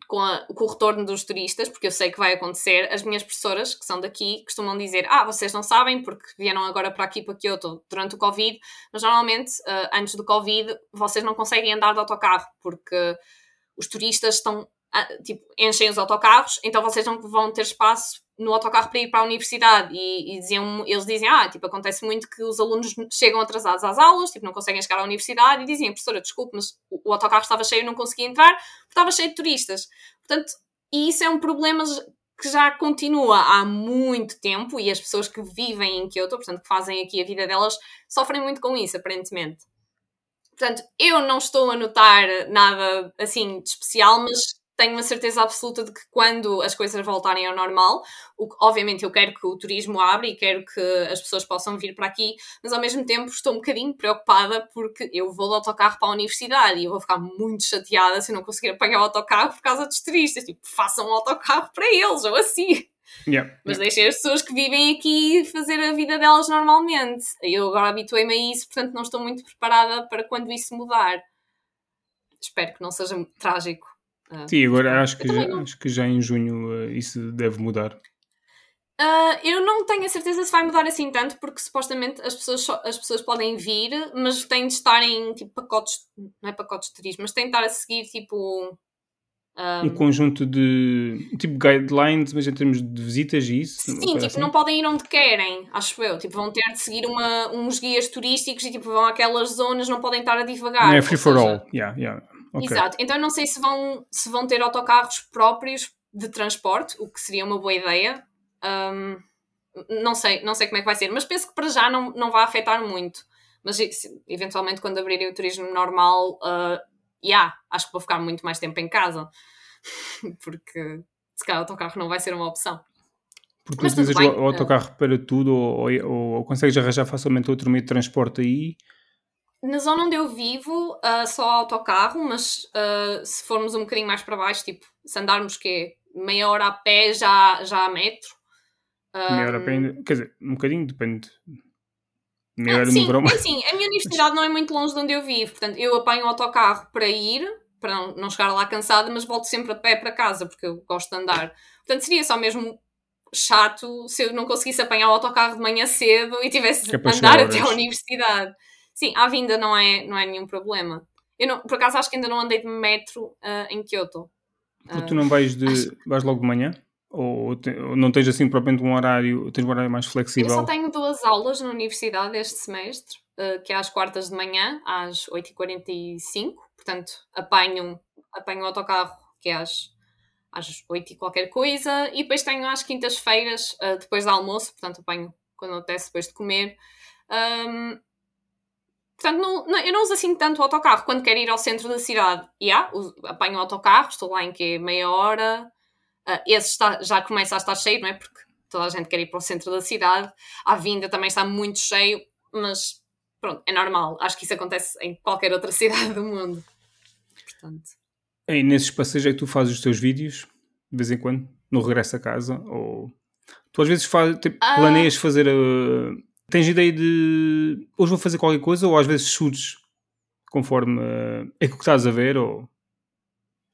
com, a, com, o retorno dos turistas, porque eu sei que vai acontecer, as minhas professoras, que são daqui, costumam dizer: Ah, vocês não sabem, porque vieram agora para aqui, para Kyoto, durante o Covid, mas normalmente, uh, antes do Covid, vocês não conseguem andar de autocarro, porque os turistas estão, tipo, enchem os autocarros, então vocês não vão ter espaço no autocarro para ir para a universidade. E, e diziam, eles dizem: Ah, tipo, acontece muito que os alunos chegam atrasados às aulas, tipo, não conseguem chegar à universidade, e dizem: Professora, desculpe, mas o, autocarro estava cheio e não conseguia entrar, porque estava cheio de turistas. Portanto, e isso é um problema que já continua há muito tempo e as pessoas que vivem em Kyoto, portanto, que fazem aqui a vida delas, sofrem muito com isso, aparentemente. Portanto, eu não estou a notar nada assim de especial, mas tenho uma certeza absoluta de que quando as coisas voltarem ao normal, o, obviamente eu quero que o turismo abra e quero que as pessoas possam vir para aqui, mas ao mesmo tempo estou um bocadinho preocupada porque eu vou de autocarro para a universidade e eu vou ficar muito chateada se eu não conseguir apanhar o autocarro por causa dos turistas. Tipo, façam um autocarro para eles, ou assim. Yeah, mas yeah. deixem as pessoas que vivem aqui fazer a vida delas normalmente. Eu agora habituei-me a isso, portanto não estou muito preparada para quando isso mudar. Espero que não seja trágico. Ah, Sim, agora acho que, já, acho que já em junho uh, isso deve mudar. Uh, eu não tenho a certeza se vai mudar assim tanto, porque supostamente as pessoas, as pessoas podem vir, mas têm de estar em tipo, pacotes, não é pacotes de turismo, mas têm de estar a seguir tipo. Um, um conjunto de tipo guidelines, mas em termos de visitas e isso? Sim, tipo, assim? não podem ir onde querem, acho eu. Tipo, vão ter de seguir uma, uns guias turísticos e tipo, vão àquelas zonas, não podem estar a divagar. Não é free for seja, all, yeah, yeah. Okay. Exato. Então não sei se vão, se vão ter autocarros próprios de transporte, o que seria uma boa ideia. Um, não sei, não sei como é que vai ser, mas penso que para já não, não vai afetar muito. Mas eventualmente quando abrirem o turismo normal, uh, yeah, acho que vou ficar muito mais tempo em casa. [LAUGHS] Porque se calhar o autocarro não vai ser uma opção. Porque mas utilizas o autocarro para tudo ou, ou, ou, consegues arranjar facilmente outro meio de transporte aí na zona onde eu vivo, uh, só autocarro, mas uh, se formos um bocadinho mais para baixo, tipo, se andarmos que meia hora a pé já, já há metro. Um... Meia hora a pé ainda, quer dizer, um bocadinho, depende. Meia ah, hora sim, no verão. É sim, a minha [LAUGHS] universidade não é muito longe de onde eu vivo, portanto, eu apanho o autocarro para ir, para não, não chegar lá cansada, mas volto sempre a pé para casa, porque eu gosto de andar. Portanto, seria só mesmo chato se eu não conseguisse apanhar o autocarro de manhã cedo e tivesse de andar até a universidade. Sim, à vinda não é, não é nenhum problema. Eu não, por acaso acho que ainda não andei de metro uh, em Kyoto. Porque tu não vais de. Acho... vais logo de manhã? Ou, te, ou, não tens assim propriamente um horário, tens um horário mais flexível? Eu só tenho duas aulas na universidade este semestre, uh, que é às quartas de manhã, às 8h45, portanto apanho, apanho o autocarro que é às, às 8 e qualquer coisa, e depois tenho às quintas-feiras, uh, depois do almoço, portanto apanho quando acontece depois de comer. Um, Portanto, não, não, eu não uso assim tanto o autocarro. Quando quero ir ao centro da cidade, yeah, apanho o autocarro, estou lá em que meia hora. Uh, esse está, já começa a estar cheio, não é? Porque toda a gente quer ir para o centro da cidade. A vinda também está muito cheio, mas pronto, é normal. Acho que isso acontece em qualquer outra [LAUGHS] cidade do mundo. Portanto. E nesses passeios é que tu fazes os teus vídeos, de vez em quando, no regresso a casa? Ou tu às vezes faz, tipo, planeias fazer uh, Tens ideia de hoje vou fazer qualquer coisa ou às vezes surges conforme uh, é que estás a ver? Ou...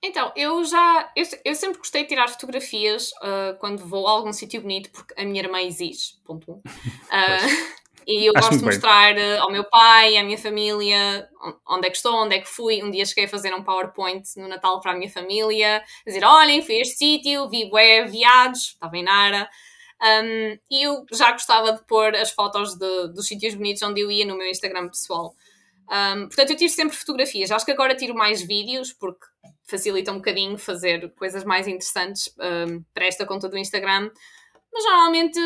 Então, eu já. Eu, eu sempre gostei de tirar fotografias uh, quando vou a algum sítio bonito, porque a minha irmã exige. Ponto um. [LAUGHS] Uh, e eu Acho gosto de mostrar bem. ao meu pai, à minha família, onde é que estou, onde é que fui. Um dia cheguei a fazer um PowerPoint no Natal para a minha família, dizer: olhem, fui a este sítio, vi bué viados, estava em Nara. Um, e eu já gostava de pôr as fotos de, dos sítios bonitos onde eu ia no meu Instagram pessoal. Um, portanto, eu tiro sempre fotografias. Acho que agora tiro mais vídeos porque facilita um bocadinho fazer coisas mais interessantes um, para esta conta do Instagram. Mas normalmente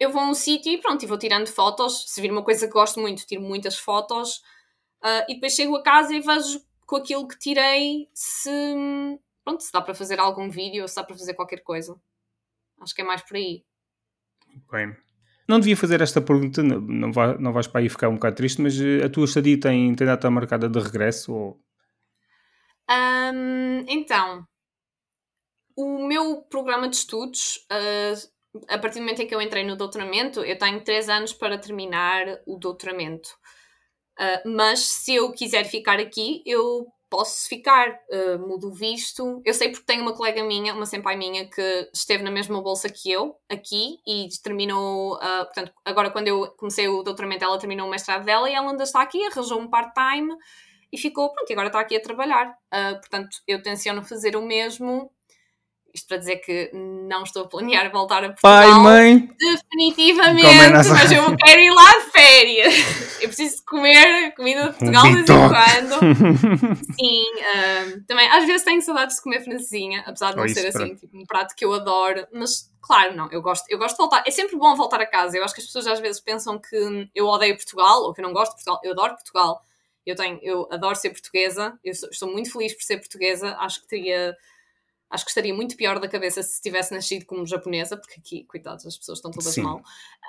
eu vou a um sítio e pronto, e vou tirando fotos. Se vir uma coisa que gosto muito, tiro muitas fotos. Uh, e depois chego a casa e vejo com aquilo que tirei se, pronto, se dá para fazer algum vídeo ou se dá para fazer qualquer coisa. Acho que é mais por aí. Bem. Não devia fazer esta pergunta, não, vai, não vais para aí ficar um bocado triste, mas eh, a tua estadia tem, tem data marcada de regresso? Ou... Um, então, o meu programa de estudos, uh, a partir do momento em que eu entrei no doutoramento, eu tenho 3 anos para terminar o doutoramento. Uh, mas se eu quiser ficar aqui, eu posso ficar, uh, mudo o visto. Eu sei porque tenho uma colega minha, uma senpai minha, que esteve na mesma bolsa que eu, aqui, e terminou, uh, portanto, agora quando eu comecei o doutoramento, ela terminou o mestrado dela e ela ainda está aqui, arranjou um part-time e ficou, pronto, e agora está aqui a trabalhar. Uh, portanto, eu tenciono fazer o mesmo isto para dizer que não estou a planear voltar a Portugal. Pai, mãe! Definitivamente, mas eu quero ir lá de férias. Eu preciso comer comida de Portugal de vez em quando. [LAUGHS] Sim, uh, também às vezes tenho saudades de comer francesinha, apesar de não oh, ser assim, tipo, um prato que eu adoro, mas claro, não, eu gosto, eu gosto de voltar. É sempre bom voltar a casa. Eu acho que as pessoas às vezes pensam que eu odeio Portugal ou que eu não gosto de Portugal. Eu adoro Portugal. Eu tenho, eu adoro ser portuguesa. Eu sou, estou muito feliz por ser portuguesa. Acho que teria Acho que estaria muito pior da cabeça se tivesse nascido como japonesa, porque aqui, coitados, as pessoas estão todas Sim. mal.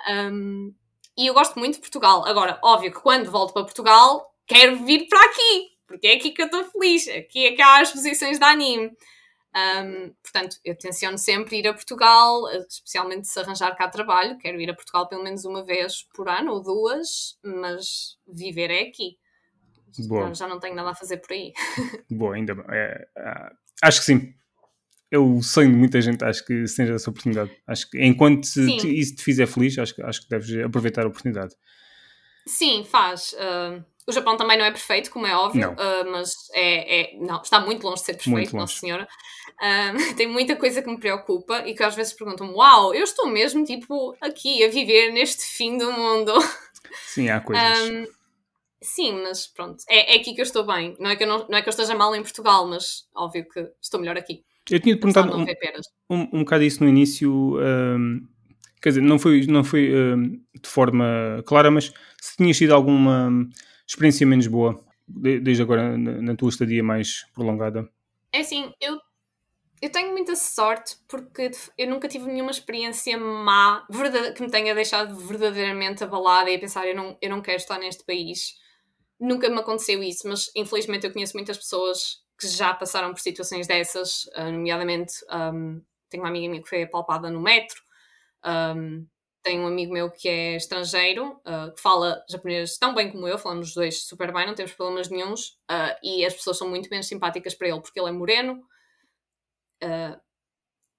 Um, e eu gosto muito de Portugal. Agora, óbvio que quando volto para Portugal, quero vir para aqui, porque é aqui que eu estou feliz. Aqui é que há as posições de anime. Um, portanto, eu tenciono sempre ir a Portugal, especialmente se arranjar cá trabalho. Quero ir a Portugal pelo menos uma vez por ano ou duas, mas viver é aqui. Boa. Já não tenho nada a fazer por aí. [LAUGHS] Boa, ainda bem. É, é, acho que sim é o sonho de muita gente, acho que se tens essa oportunidade. Acho que enquanto te, isso te fizer feliz, acho, acho que deves aproveitar a oportunidade. Sim, faz. Uh, o Japão também não é perfeito, como é óbvio, uh, mas é, é, não, está muito longe de ser perfeito, Nossa Senhora. Uh, [LAUGHS] tem muita coisa que me preocupa e que às vezes perguntam Uau, eu estou mesmo tipo aqui a viver neste fim do mundo. [LAUGHS] Sim, há coisas. Um, sim, mas pronto, é, é aqui que eu estou bem. Não é que eu, não, não é que eu esteja mal em Portugal, mas óbvio que estou melhor aqui. Eu tinha-te perguntado um, um, um bocado isso no início, um, quer dizer, não foi, não foi um, de forma clara, mas se tinhas tido alguma experiência menos boa, desde agora na, na tua estadia mais prolongada. É assim, eu, eu tenho muita sorte porque eu nunca tive nenhuma experiência má que me tenha deixado verdadeiramente abalada e a pensar eu não, eu não quero estar neste país. Nunca me aconteceu isso, mas infelizmente eu conheço muitas pessoas que já passaram por situações dessas, uh, nomeadamente um, tenho uma amiga minha que foi apalpada no metro, um, tenho um amigo meu que é estrangeiro, uh, que fala japonês tão bem como eu, falamos os dois super bem, não temos problemas nenhums, uh, e as pessoas são muito menos simpáticas para ele porque ele é moreno.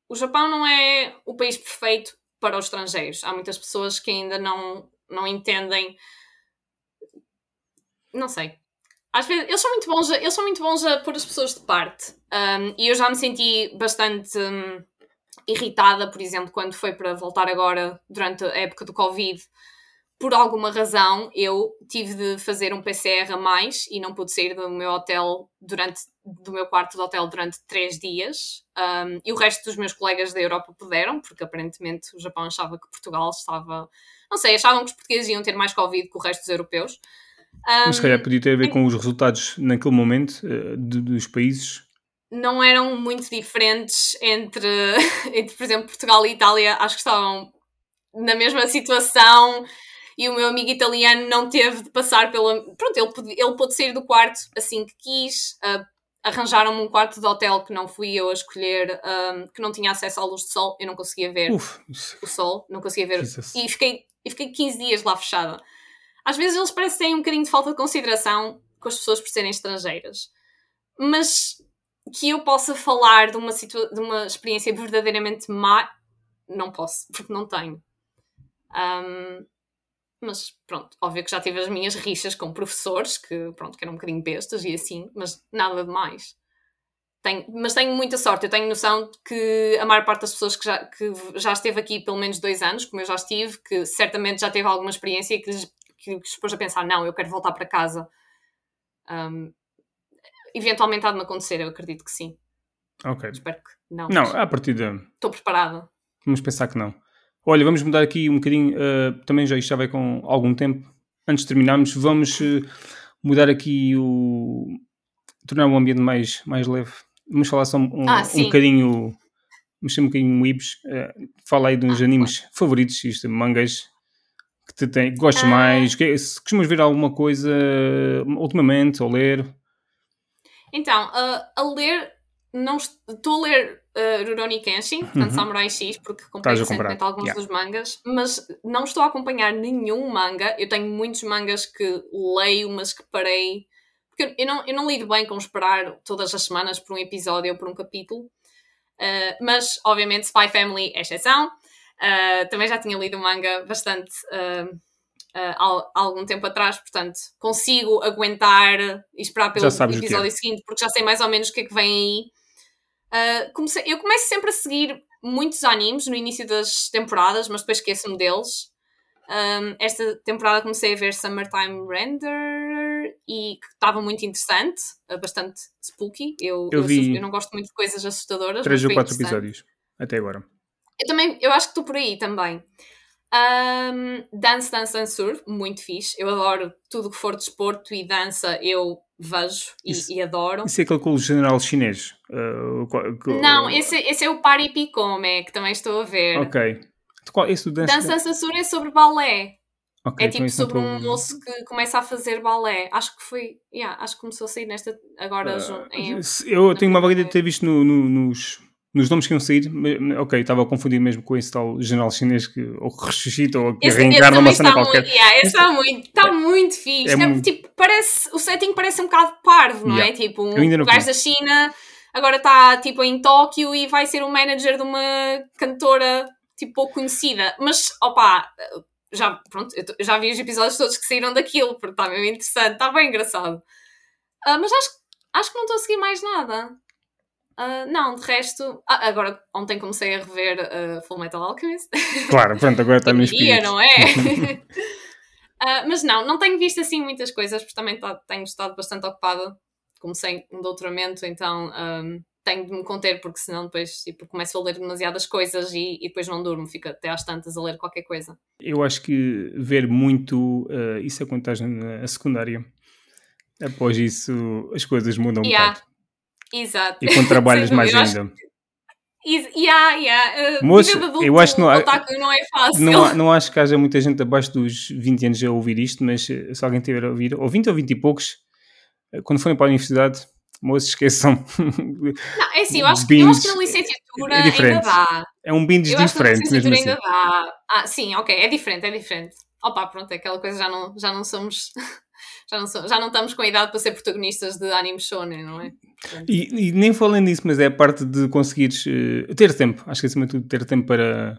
o Japão não é o país perfeito para os estrangeiros. Há muitas pessoas que ainda não, não entendem. Não sei às vezes eles são muito bons a, muito pôr as pessoas de parte. Um, e eu já me senti bastante um, irritada por exemplo quando foi para voltar agora durante a época do Covid. Por alguma razão eu tive de fazer um PCR a mais e não pude sair do meu hotel durante do meu quarto de hotel durante três dias. Um, e o resto dos meus colegas da Europa puderam porque aparentemente o Japão achava que Portugal estava não sei achavam que os portugueses iam ter mais Covid que o resto dos europeus um, Mas se calhar podia ter a ver com os resultados naquele momento uh, de, dos países. Não eram muito diferentes entre, [LAUGHS] entre, por exemplo, Portugal e Itália. Acho que estavam na mesma situação e o meu amigo italiano não teve de passar pela. Pronto, ele, ele pôde sair do quarto assim que quis. Uh, Arranjaram-me um quarto de hotel que não fui eu a escolher, um, que não tinha acesso à luz de sol. Eu não conseguia ver Uf. o sol, não conseguia ver. E fiquei, e fiquei 15 dias lá fechada. Às vezes eles parecem ter um bocadinho de falta de consideração com as pessoas por serem estrangeiras. Mas que eu possa falar de uma, de uma experiência verdadeiramente má, não posso, porque não tenho. Um, mas pronto, óbvio que já tive as minhas rixas com professores que, pronto, que eram um bocadinho bestas e assim, mas nada de mais. Tenho, mas tenho muita sorte, eu tenho noção de que a maior parte das pessoas que já, que já esteve aqui pelo menos dois anos, como eu já estive, que certamente já teve alguma experiência que lhes que, que depois a pensar, não, eu quero voltar para casa. Um, eventualmente há de me acontecer, eu acredito que sim. Ok. Espero que não. Não, a partir de. Estou preparada. Vamos pensar que não. Olha, vamos mudar aqui um bocadinho. Uh, também já isto já vai com algum tempo. Antes de terminarmos, vamos uh, mudar aqui o. tornar o ambiente mais, mais leve. Vamos falar só um, ah, um bocadinho. Mexer um bocadinho Ibs. Uh, fala aí de uns ah, animes claro. favoritos, isto, mangas que te tem, gostes ah. mais? Que, se costumas ver alguma coisa ultimamente ou ler? Então, uh, a ler, não estou a ler uh, Rurouni Kenshin, portanto uhum. Samurai X, porque comprei recentemente alguns yeah. dos mangas, mas não estou a acompanhar nenhum manga. Eu tenho muitos mangas que leio, mas que parei porque eu não, eu não lido bem com esperar todas as semanas por um episódio ou por um capítulo. Uh, mas, obviamente, Spy Family é exceção. Uh, também já tinha lido o manga bastante uh, há algum tempo atrás, portanto, consigo aguentar e esperar pelo episódio é. seguinte, porque já sei mais ou menos o que é que vem aí. comecei, eu começo sempre a seguir muitos animes no início das temporadas, mas depois esqueço-me deles. Um, esta temporada comecei a ver Summertime Render e que estava muito interessante, bastante spooky. Eu, eu, vi eu, eu não gosto muito de coisas assustadoras. Três ou quatro episódios até agora. Eu também, eu acho que estou por aí também. Um, dance, Dance, Dance Surf, muito fixe. Eu adoro tudo que for desporto e dança, eu vejo e, isso, e adoro. Isso é aquele com o general chinês? Uh, Não, esse, esse é o Pari Picome, que também estou a ver. Ok. Qual, esse Dance, Dance, Dance Surf é sobre balé. Okay, é tipo sobre um moço que começa a fazer balé. Acho que foi. Yeah, acho que começou a sair nesta. Agora. Uh, em, eu tenho uma vaga de ter visto no, no, nos nos nomes que iam sair, ok, estava a confundir mesmo com esse tal general chinês que ou [LAUGHS] ressuscita ou que esse, reencarna uma cena qualquer. Muito, yeah, esse está muito, está muito fixe. É, é muito... Tipo, parece, o setting parece um bocado parvo, não é? yeah. é? Tipo, um, gajo da China agora está tipo em Tóquio e vai ser o manager de uma cantora tipo pouco conhecida. Mas, opa, já, pronto, eu já vi os episódios todos que saíram daquilo, porque está mesmo interessante, está bem engraçado. Uh, mas acho, acho que não estou a seguir mais nada. Uh, não, de resto. Ah, agora, ontem comecei a rever uh, Full Metal Alchemist. [LAUGHS] Claro, pronto, agora está no espírito. não é? uh, [LAUGHS] [LAUGHS] mas não, não tenho visto assim muitas coisas, porque também tá, tenho estado bastante ocupada. Comecei um doutoramento, então um, tenho de me conter, porque senão depois tipo, começo a ler demasiadas coisas e, e, depois não durmo, fico até às tantas a ler qualquer coisa. Eu acho que ver muito, isso é quando estás na secundária. Após isso, as coisas mudam yeah. um bocado. Exato. E com trabalhos [LAUGHS] mais ainda. Yeah, yeah. Uh, Moço, eu acho que não, não é fácil. Não, não acho que haja muita gente abaixo dos 20 anos a ouvir isto, mas eh, se alguém tiver a ouvir, ou 20 ou 20 e poucos, eh, quando forem para a universidade, moços, esqueçam. Não, é assim, eu acho, eu acho que na licenciatura é ainda dá. É um bindes diferente. Na licenciatura ainda assim. dá. Ah, sim, ok, é diferente, é diferente. Opa, pronto, aquela coisa já não, já não somos já não, já não estamos com a idade para ser protagonistas de anime shonen, não é? E, e, nem falando disso, mas é a parte de conseguires uh, ter tempo, acho que acima de tudo ter tempo para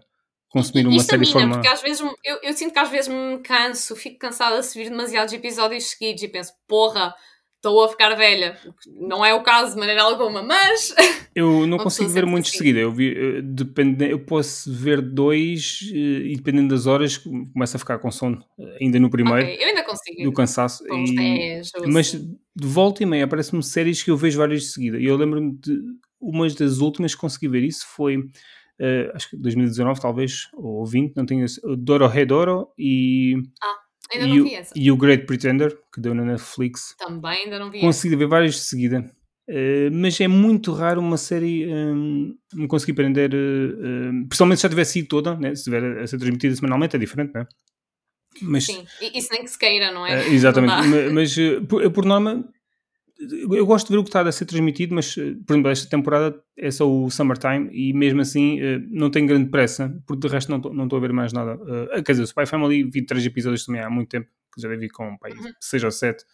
consumir uma série de forma... porque às vezes eu, eu sinto que às vezes me canso, fico cansada de subir demasiados episódios seguidos e penso, porra, estou a ficar velha. Não é o caso de maneira alguma, mas. Eu não consigo ver muito de seguida. Eu, vi, eh, depende, eu posso ver dois eh, e dependendo das horas começo a ficar com sono. Ainda no primeiro. Okay, eu ainda consigo. Do cansaço. E, 10, mas assim. de volta e meia aparecem-me séries que eu vejo várias de seguida. E eu lembro-me de uma das últimas que consegui ver isso foi. Uh, acho que 2019 talvez, ou 20, não tenho Doro Redoro e ah. Ainda e não vi essa. E o Great Pretender, que deu na Netflix. Também ainda não vi Consegui ver várias de seguida. Uh, mas é muito raro uma série um, me conseguir prender, uh, principalmente se já tivesse sido toda, né? se estiver a ser transmitida semanalmente, é diferente, né? Mas, Sim, isso nem que se queira, não é? Uh, exatamente, [LAUGHS] mas, mas por, por, norma eu gosto de ver o que está a ser transmitido, mas, eh, por exemplo, esta temporada é só o Summertime e mesmo assim eh, não tenho grande pressa, porque de resto não estou a ver mais nada. Uh, quer dizer, o Spy Family vi três episódios também há muito tempo, que já vi com pai, uhum. seis ou sete.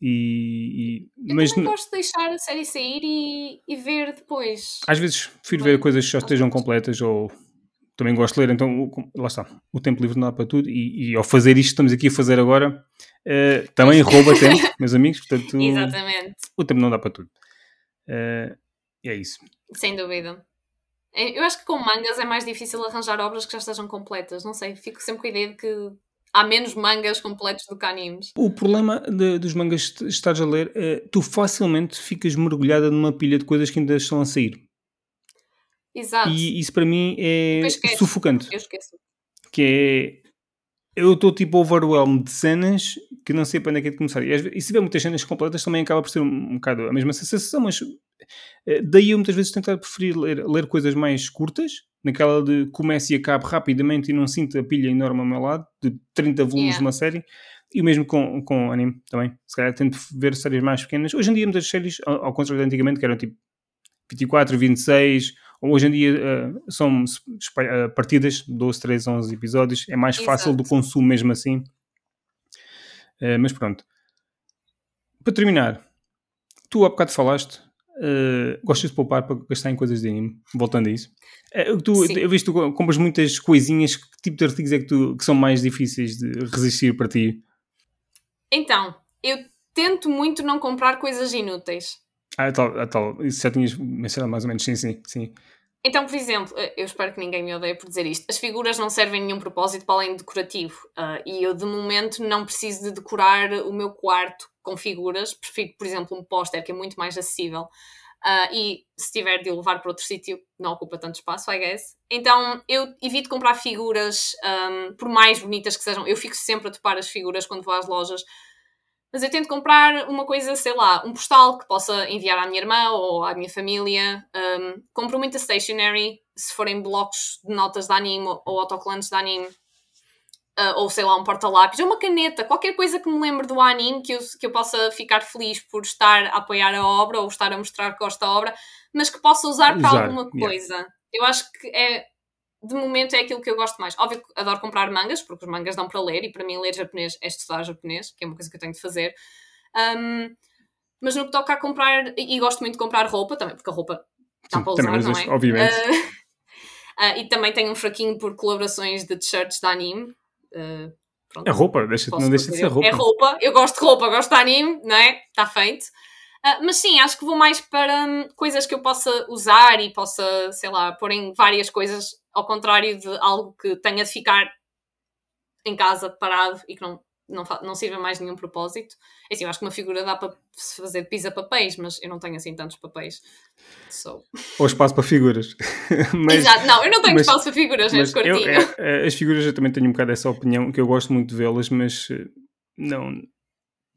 E, e, eu mas também gosto de deixar a série sair e, e ver depois. Às vezes prefiro ver coisas que já estejam completas ou também gosto de ler, então lá está, o tempo livre não dá para tudo e, e ao fazer isto estamos aqui a fazer agora uh, também rouba [LAUGHS] tempo, meus amigos, portanto Exatamente. o tempo não dá para tudo. Uh, é isso. Sem dúvida. Eu acho que com mangas é mais difícil arranjar obras que já estejam completas, não sei, fico sempre com a ideia de que há menos mangas completos do que animes. O problema de, dos mangas que estás a ler é tu facilmente ficas mergulhada numa pilha de coisas que ainda estão a sair Exato. E isso para mim é sufocante. Eu esqueço. Que é. Eu estou tipo overwhelmed de cenas que não sei para onde é que é de começar. E, e se tiver muitas cenas completas também acaba por ser um, bocado a mesma sensação, mas eh, daí eu muitas vezes tentar preferir ler, ler coisas mais curtas, naquela de comece e acabe rapidamente e não sinto a pilha enorme ao meu lado, de 30 volumes yeah. de uma série. E o mesmo com, com anime também. Se calhar tento ver séries mais pequenas. Hoje em dia, muitas séries, ao, ao contrário de antigamente, que eram tipo 24, 26 Hoje em dia uh, são uh, partidas de 12, 13, 11 episódios, é mais Exato. fácil do consumo mesmo assim. Uh, mas pronto. para terminar, tu há bocado falaste, gostas de poupar para gastar em coisas de anime, voltando a isso. Tu, eu vejo que tu compras muitas coisinhas, que tipo de artigos é que, tu, que são mais difíceis de resistir para ti? Então, eu tento muito não comprar coisas inúteis. Ah, tal, ah, tal. isso já tinhas mencionado mais ou menos, sim, sim, sim. Então, por exemplo, eh, eu espero que ninguém me odeie por dizer isto. As figuras não servem nenhum propósito para além de decorativo. Uh, e eu, de momento, não preciso de decorar o meu quarto com figuras. Prefiro, por exemplo, um póster que é muito mais acessível. Uh, e se tiver de o levar para outro sítio, não ocupa tanto espaço, I guess. Então eu evito comprar figuras, um, por mais bonitas que sejam. Eu fico sempre a topar as figuras quando vou às lojas, mas eu tento comprar uma coisa, sei lá, um postal que possa enviar à minha irmã ou à minha família. Um, compro muita stationery, se forem blocos de notas de anime ou autocolantes de anime. Uh, ou sei lá, um porta-lápis, ou uma caneta, qualquer coisa que me lembre do anime, que eu, que eu possa ficar feliz por estar a apoiar a obra ou estar a mostrar que gosto da obra, mas que possa usar para alguma coisa. Yeah. Eu acho que é de momento é aquilo que eu gosto mais. Óbvio que adoro comprar mangas, porque os mangas dão para ler, e para mim ler japonês é estudar japonês, que é uma coisa que eu tenho de fazer. Um, mas no que toca a comprar, e gosto muito de comprar roupa também, porque a roupa dá para usar, não é? Obviamente. Uh, uh, [LAUGHS] e também tenho um fraquinho por colaborações de t-shirts de anime. Uh, pronto, é roupa, deixa, não deixa de ser roupa. É roupa, eu gosto de roupa, gosto de anime, não é? Está feito. Uh, mas sim, acho que vou mais para hum, coisas que eu possa usar e possa, sei lá, pôr em várias coisas, ao contrário de algo que tenha de ficar em casa parado e que não, não, não sirva mais nenhum propósito. É assim, eu acho que uma figura dá para se fazer pisa-papéis, mas eu não tenho assim tantos papéis. So. Ou espaço para figuras. [LAUGHS] mas, Exato, não, eu não tenho mas, espaço para figuras, é eu, é, é, As figuras eu também tenho um bocado essa opinião, que eu gosto muito de vê-las, mas eh, não,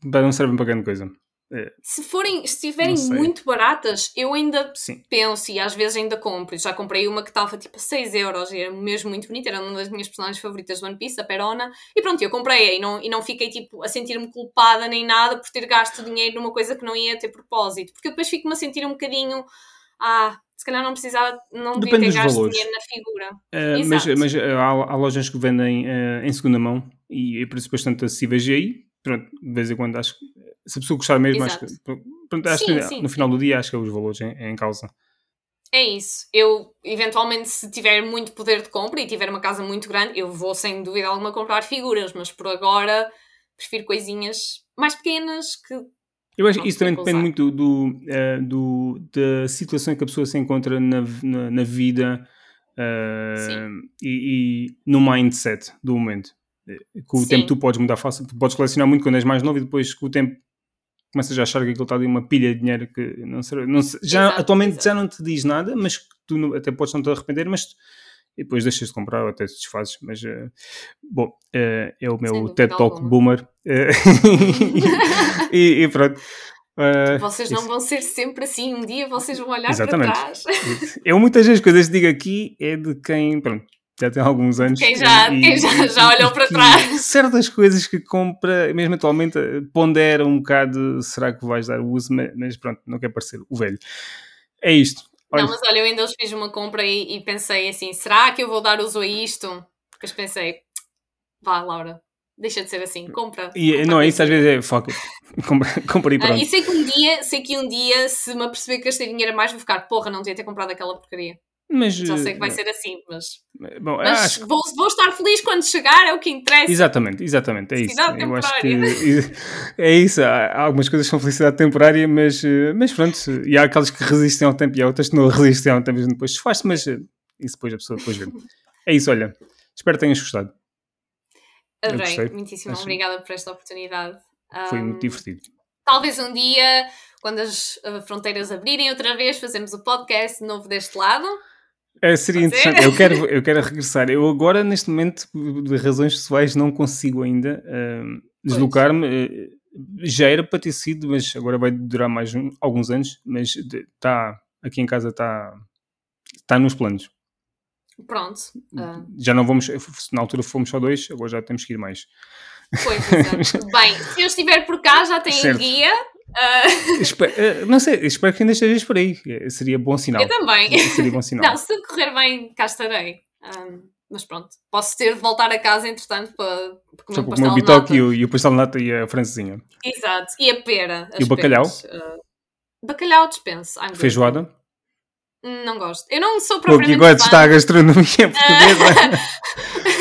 não servem para grande coisa. É. Se forem, se estiverem muito baratas, eu ainda Sim. penso e às vezes ainda compro. Já comprei uma que estava tipo a 6 euros e era mesmo muito bonita, era uma das minhas personagens favoritas do One Piece, a Perona. E pronto, eu comprei e não, e não fiquei tipo a sentir-me culpada nem nada por ter gasto dinheiro numa coisa que não ia ter propósito. Porque depois fico-me a sentir um bocadinho. Ah, se calhar não precisava, não devia ter gasto valores. dinheiro na figura. Uh, mas, mas há, há, lojas que vendem uh, em segunda mão e por isso bastante acessíveis aí. Pronto, de vez em quando acho que se a pessoa gostar mesmo, acho que, pronto, acho sim, que sim, no final do dia acho que é os valores em, em causa. É isso. Eu, eventualmente, se tiver muito poder de compra e tiver uma casa muito grande, eu vou sem dúvida alguma comprar figuras, mas por agora prefiro coisinhas mais pequenas que. Eu acho que isso também depende muito do, uh, do, da situação em que a pessoa se encontra na, na, na vida uh, e, e, no mindset do momento. Com o Sim. tempo tu podes mudar fácil, tu podes colecionar muito quando és mais novo e depois com o tempo começas a achar que aquilo está ali uma pilha de dinheiro que não será, não, já exato, atualmente exato. já não te diz nada, mas tu até podes não te arrepender, mas e depois deixas de comprar ou até te desfazes. Mas uh, bom, uh, é o meu Sim, TED Talk boomer. Uh, [LAUGHS] e, e, pronto. vocês não isso. vão ser sempre assim, um dia vocês vão olhar Exatamente. para trás. [LAUGHS] Eu muitas vezes coisas digo aqui é de quem, pronto, já tem alguns anos. Quem já, e, quem já, já olhou para trás. Certas coisas que compra, mesmo atualmente, pondera um bocado, será que vais dar o uso, mas pronto, não quer parecer o velho. É isto. Olha. Não, mas olha, eu ainda hoje fiz uma compra e, e, pensei assim, será que eu vou dar uso a isto? Depois pensei, vá Laura, deixa de ser assim, compra. E, compra não, isso às vezes é foca, [LAUGHS] compra, compra e ah, pronto. Ah, e sei que um dia, sei que um dia, se me aperceber que gastei dinheiro a mais, vou ficar, porra, não devia ter comprado aquela porcaria. Mas, Já sei que vai eh, ser assim, mas, bom, mas acho... vou, vou, estar feliz quando chegar, é o que interessa. Exatamente, exatamente, é isso. Eu acho que [LAUGHS] é isso. Há algumas coisas são felicidade temporária, mas, eh, mas pronto, e há aquelas que resistem ao tempo e há outras que não resistem ao tempo e depois se faz, mas eh, isso depois a pessoa depois vê. É isso, olha. Espero que tenhas gostado. Adorei, muitíssimo acho... obrigada por esta oportunidade. Foi um, muito divertido. Talvez um dia, quando as fronteiras abrirem outra vez, fazemos o podcast novo deste lado. É, seria interessante. Eu quero, [LAUGHS] eu quero regressar. Eu agora, neste momento, de razões pessoais, não consigo ainda uh, deslocar-me. Uh, já era para ter sido, mas agora vai durar mais um, alguns anos. Mas está aqui em casa está tá nos planos. Pronto. Uh... Já não vamos. Na altura fomos só dois, agora já temos que ir mais. Pois, exato. [LAUGHS] Bem, se eu estiver por cá, já tem certo. guia. Uh... Espero, não sei, espero que ainda estejas por aí. Seria bom sinal. Eu também. Seria bom sinal. [LAUGHS] Não, se correr bem, cá estarei. Um, mas pronto, posso ter de voltar a casa entretanto para, comer o de bitoque e o, e o pastel de nata e a francesinha. Exato, e a pera. E o bacalhau? uh, bacalhau dispenso. Feijoada. Não gosto. Eu não sou que propriamente agora fã. está a gastronomia [LAUGHS] portuguesa.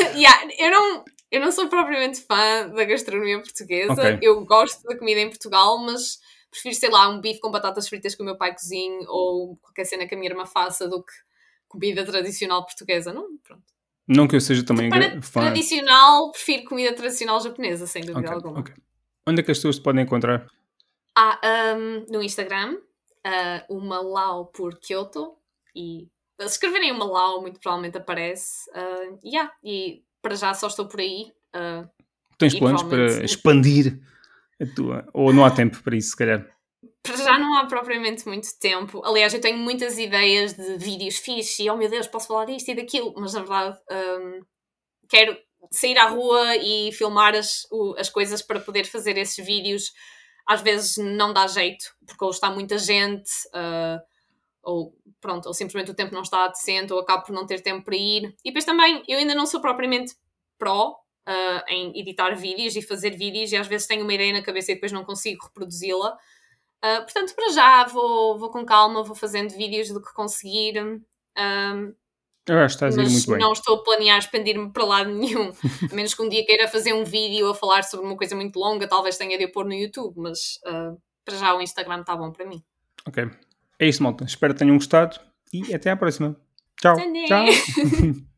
[LAUGHS] Yeah, eu, não, eu não sou propriamente fã da gastronomia portuguesa. Ok. Eu gosto da comida em Portugal, mas prefiro, sei lá, um bife com batatas fritas que o meu pai cozinhe ou qualquer cena que a minha irmã faça do que comida tradicional portuguesa. Não, pronto. Não que eu seja também Para fã. tradicional, prefiro comida tradicional japonesa, sem dúvida Ok, alguma. ok. Onde é que as pessoas te podem encontrar? Ah, um, no Instagram, ah, o Malau por Kyoto. E se escreverem o Malau, muito provavelmente aparece. Ah, yeah, e para já só estou por aí. ah, Tens planos para expandir a tua. Ou não há tempo para isso, se calhar. para já não há propriamente muito tempo. Aliás, eu tenho muitas ideias de vídeos fixe e, oh meu Deus, posso falar disto e daquilo, mas na verdade hum, quero sair à rua e filmar as, o- as coisas para poder fazer esses vídeos. Às vezes não dá jeito, porque ou está muita gente, ah, ou pronto, ou simplesmente o tempo não está decente, ou acabo por não ter tempo para ir. E depois também, eu ainda não sou propriamente pró ah, em editar vídeos e fazer vídeos, e às vezes tenho uma ideia na cabeça e depois não consigo reproduzi-la. Uh, portanto, para já vou, vou com calma, vou fazendo vídeos do que conseguir, um, Eu acho que estás mas muito bem. não estou a planear expandir-me para lado nenhum. [LAUGHS] A menos que um dia queira fazer um vídeo a falar sobre uma coisa muito longa, talvez tenha de eu pôr no YouTube, mas uh, para já o Instagram está bom para mim. Ok. É isso, malta. Espero que tenham gostado e até à próxima. Tchau. Tchau. [LAUGHS]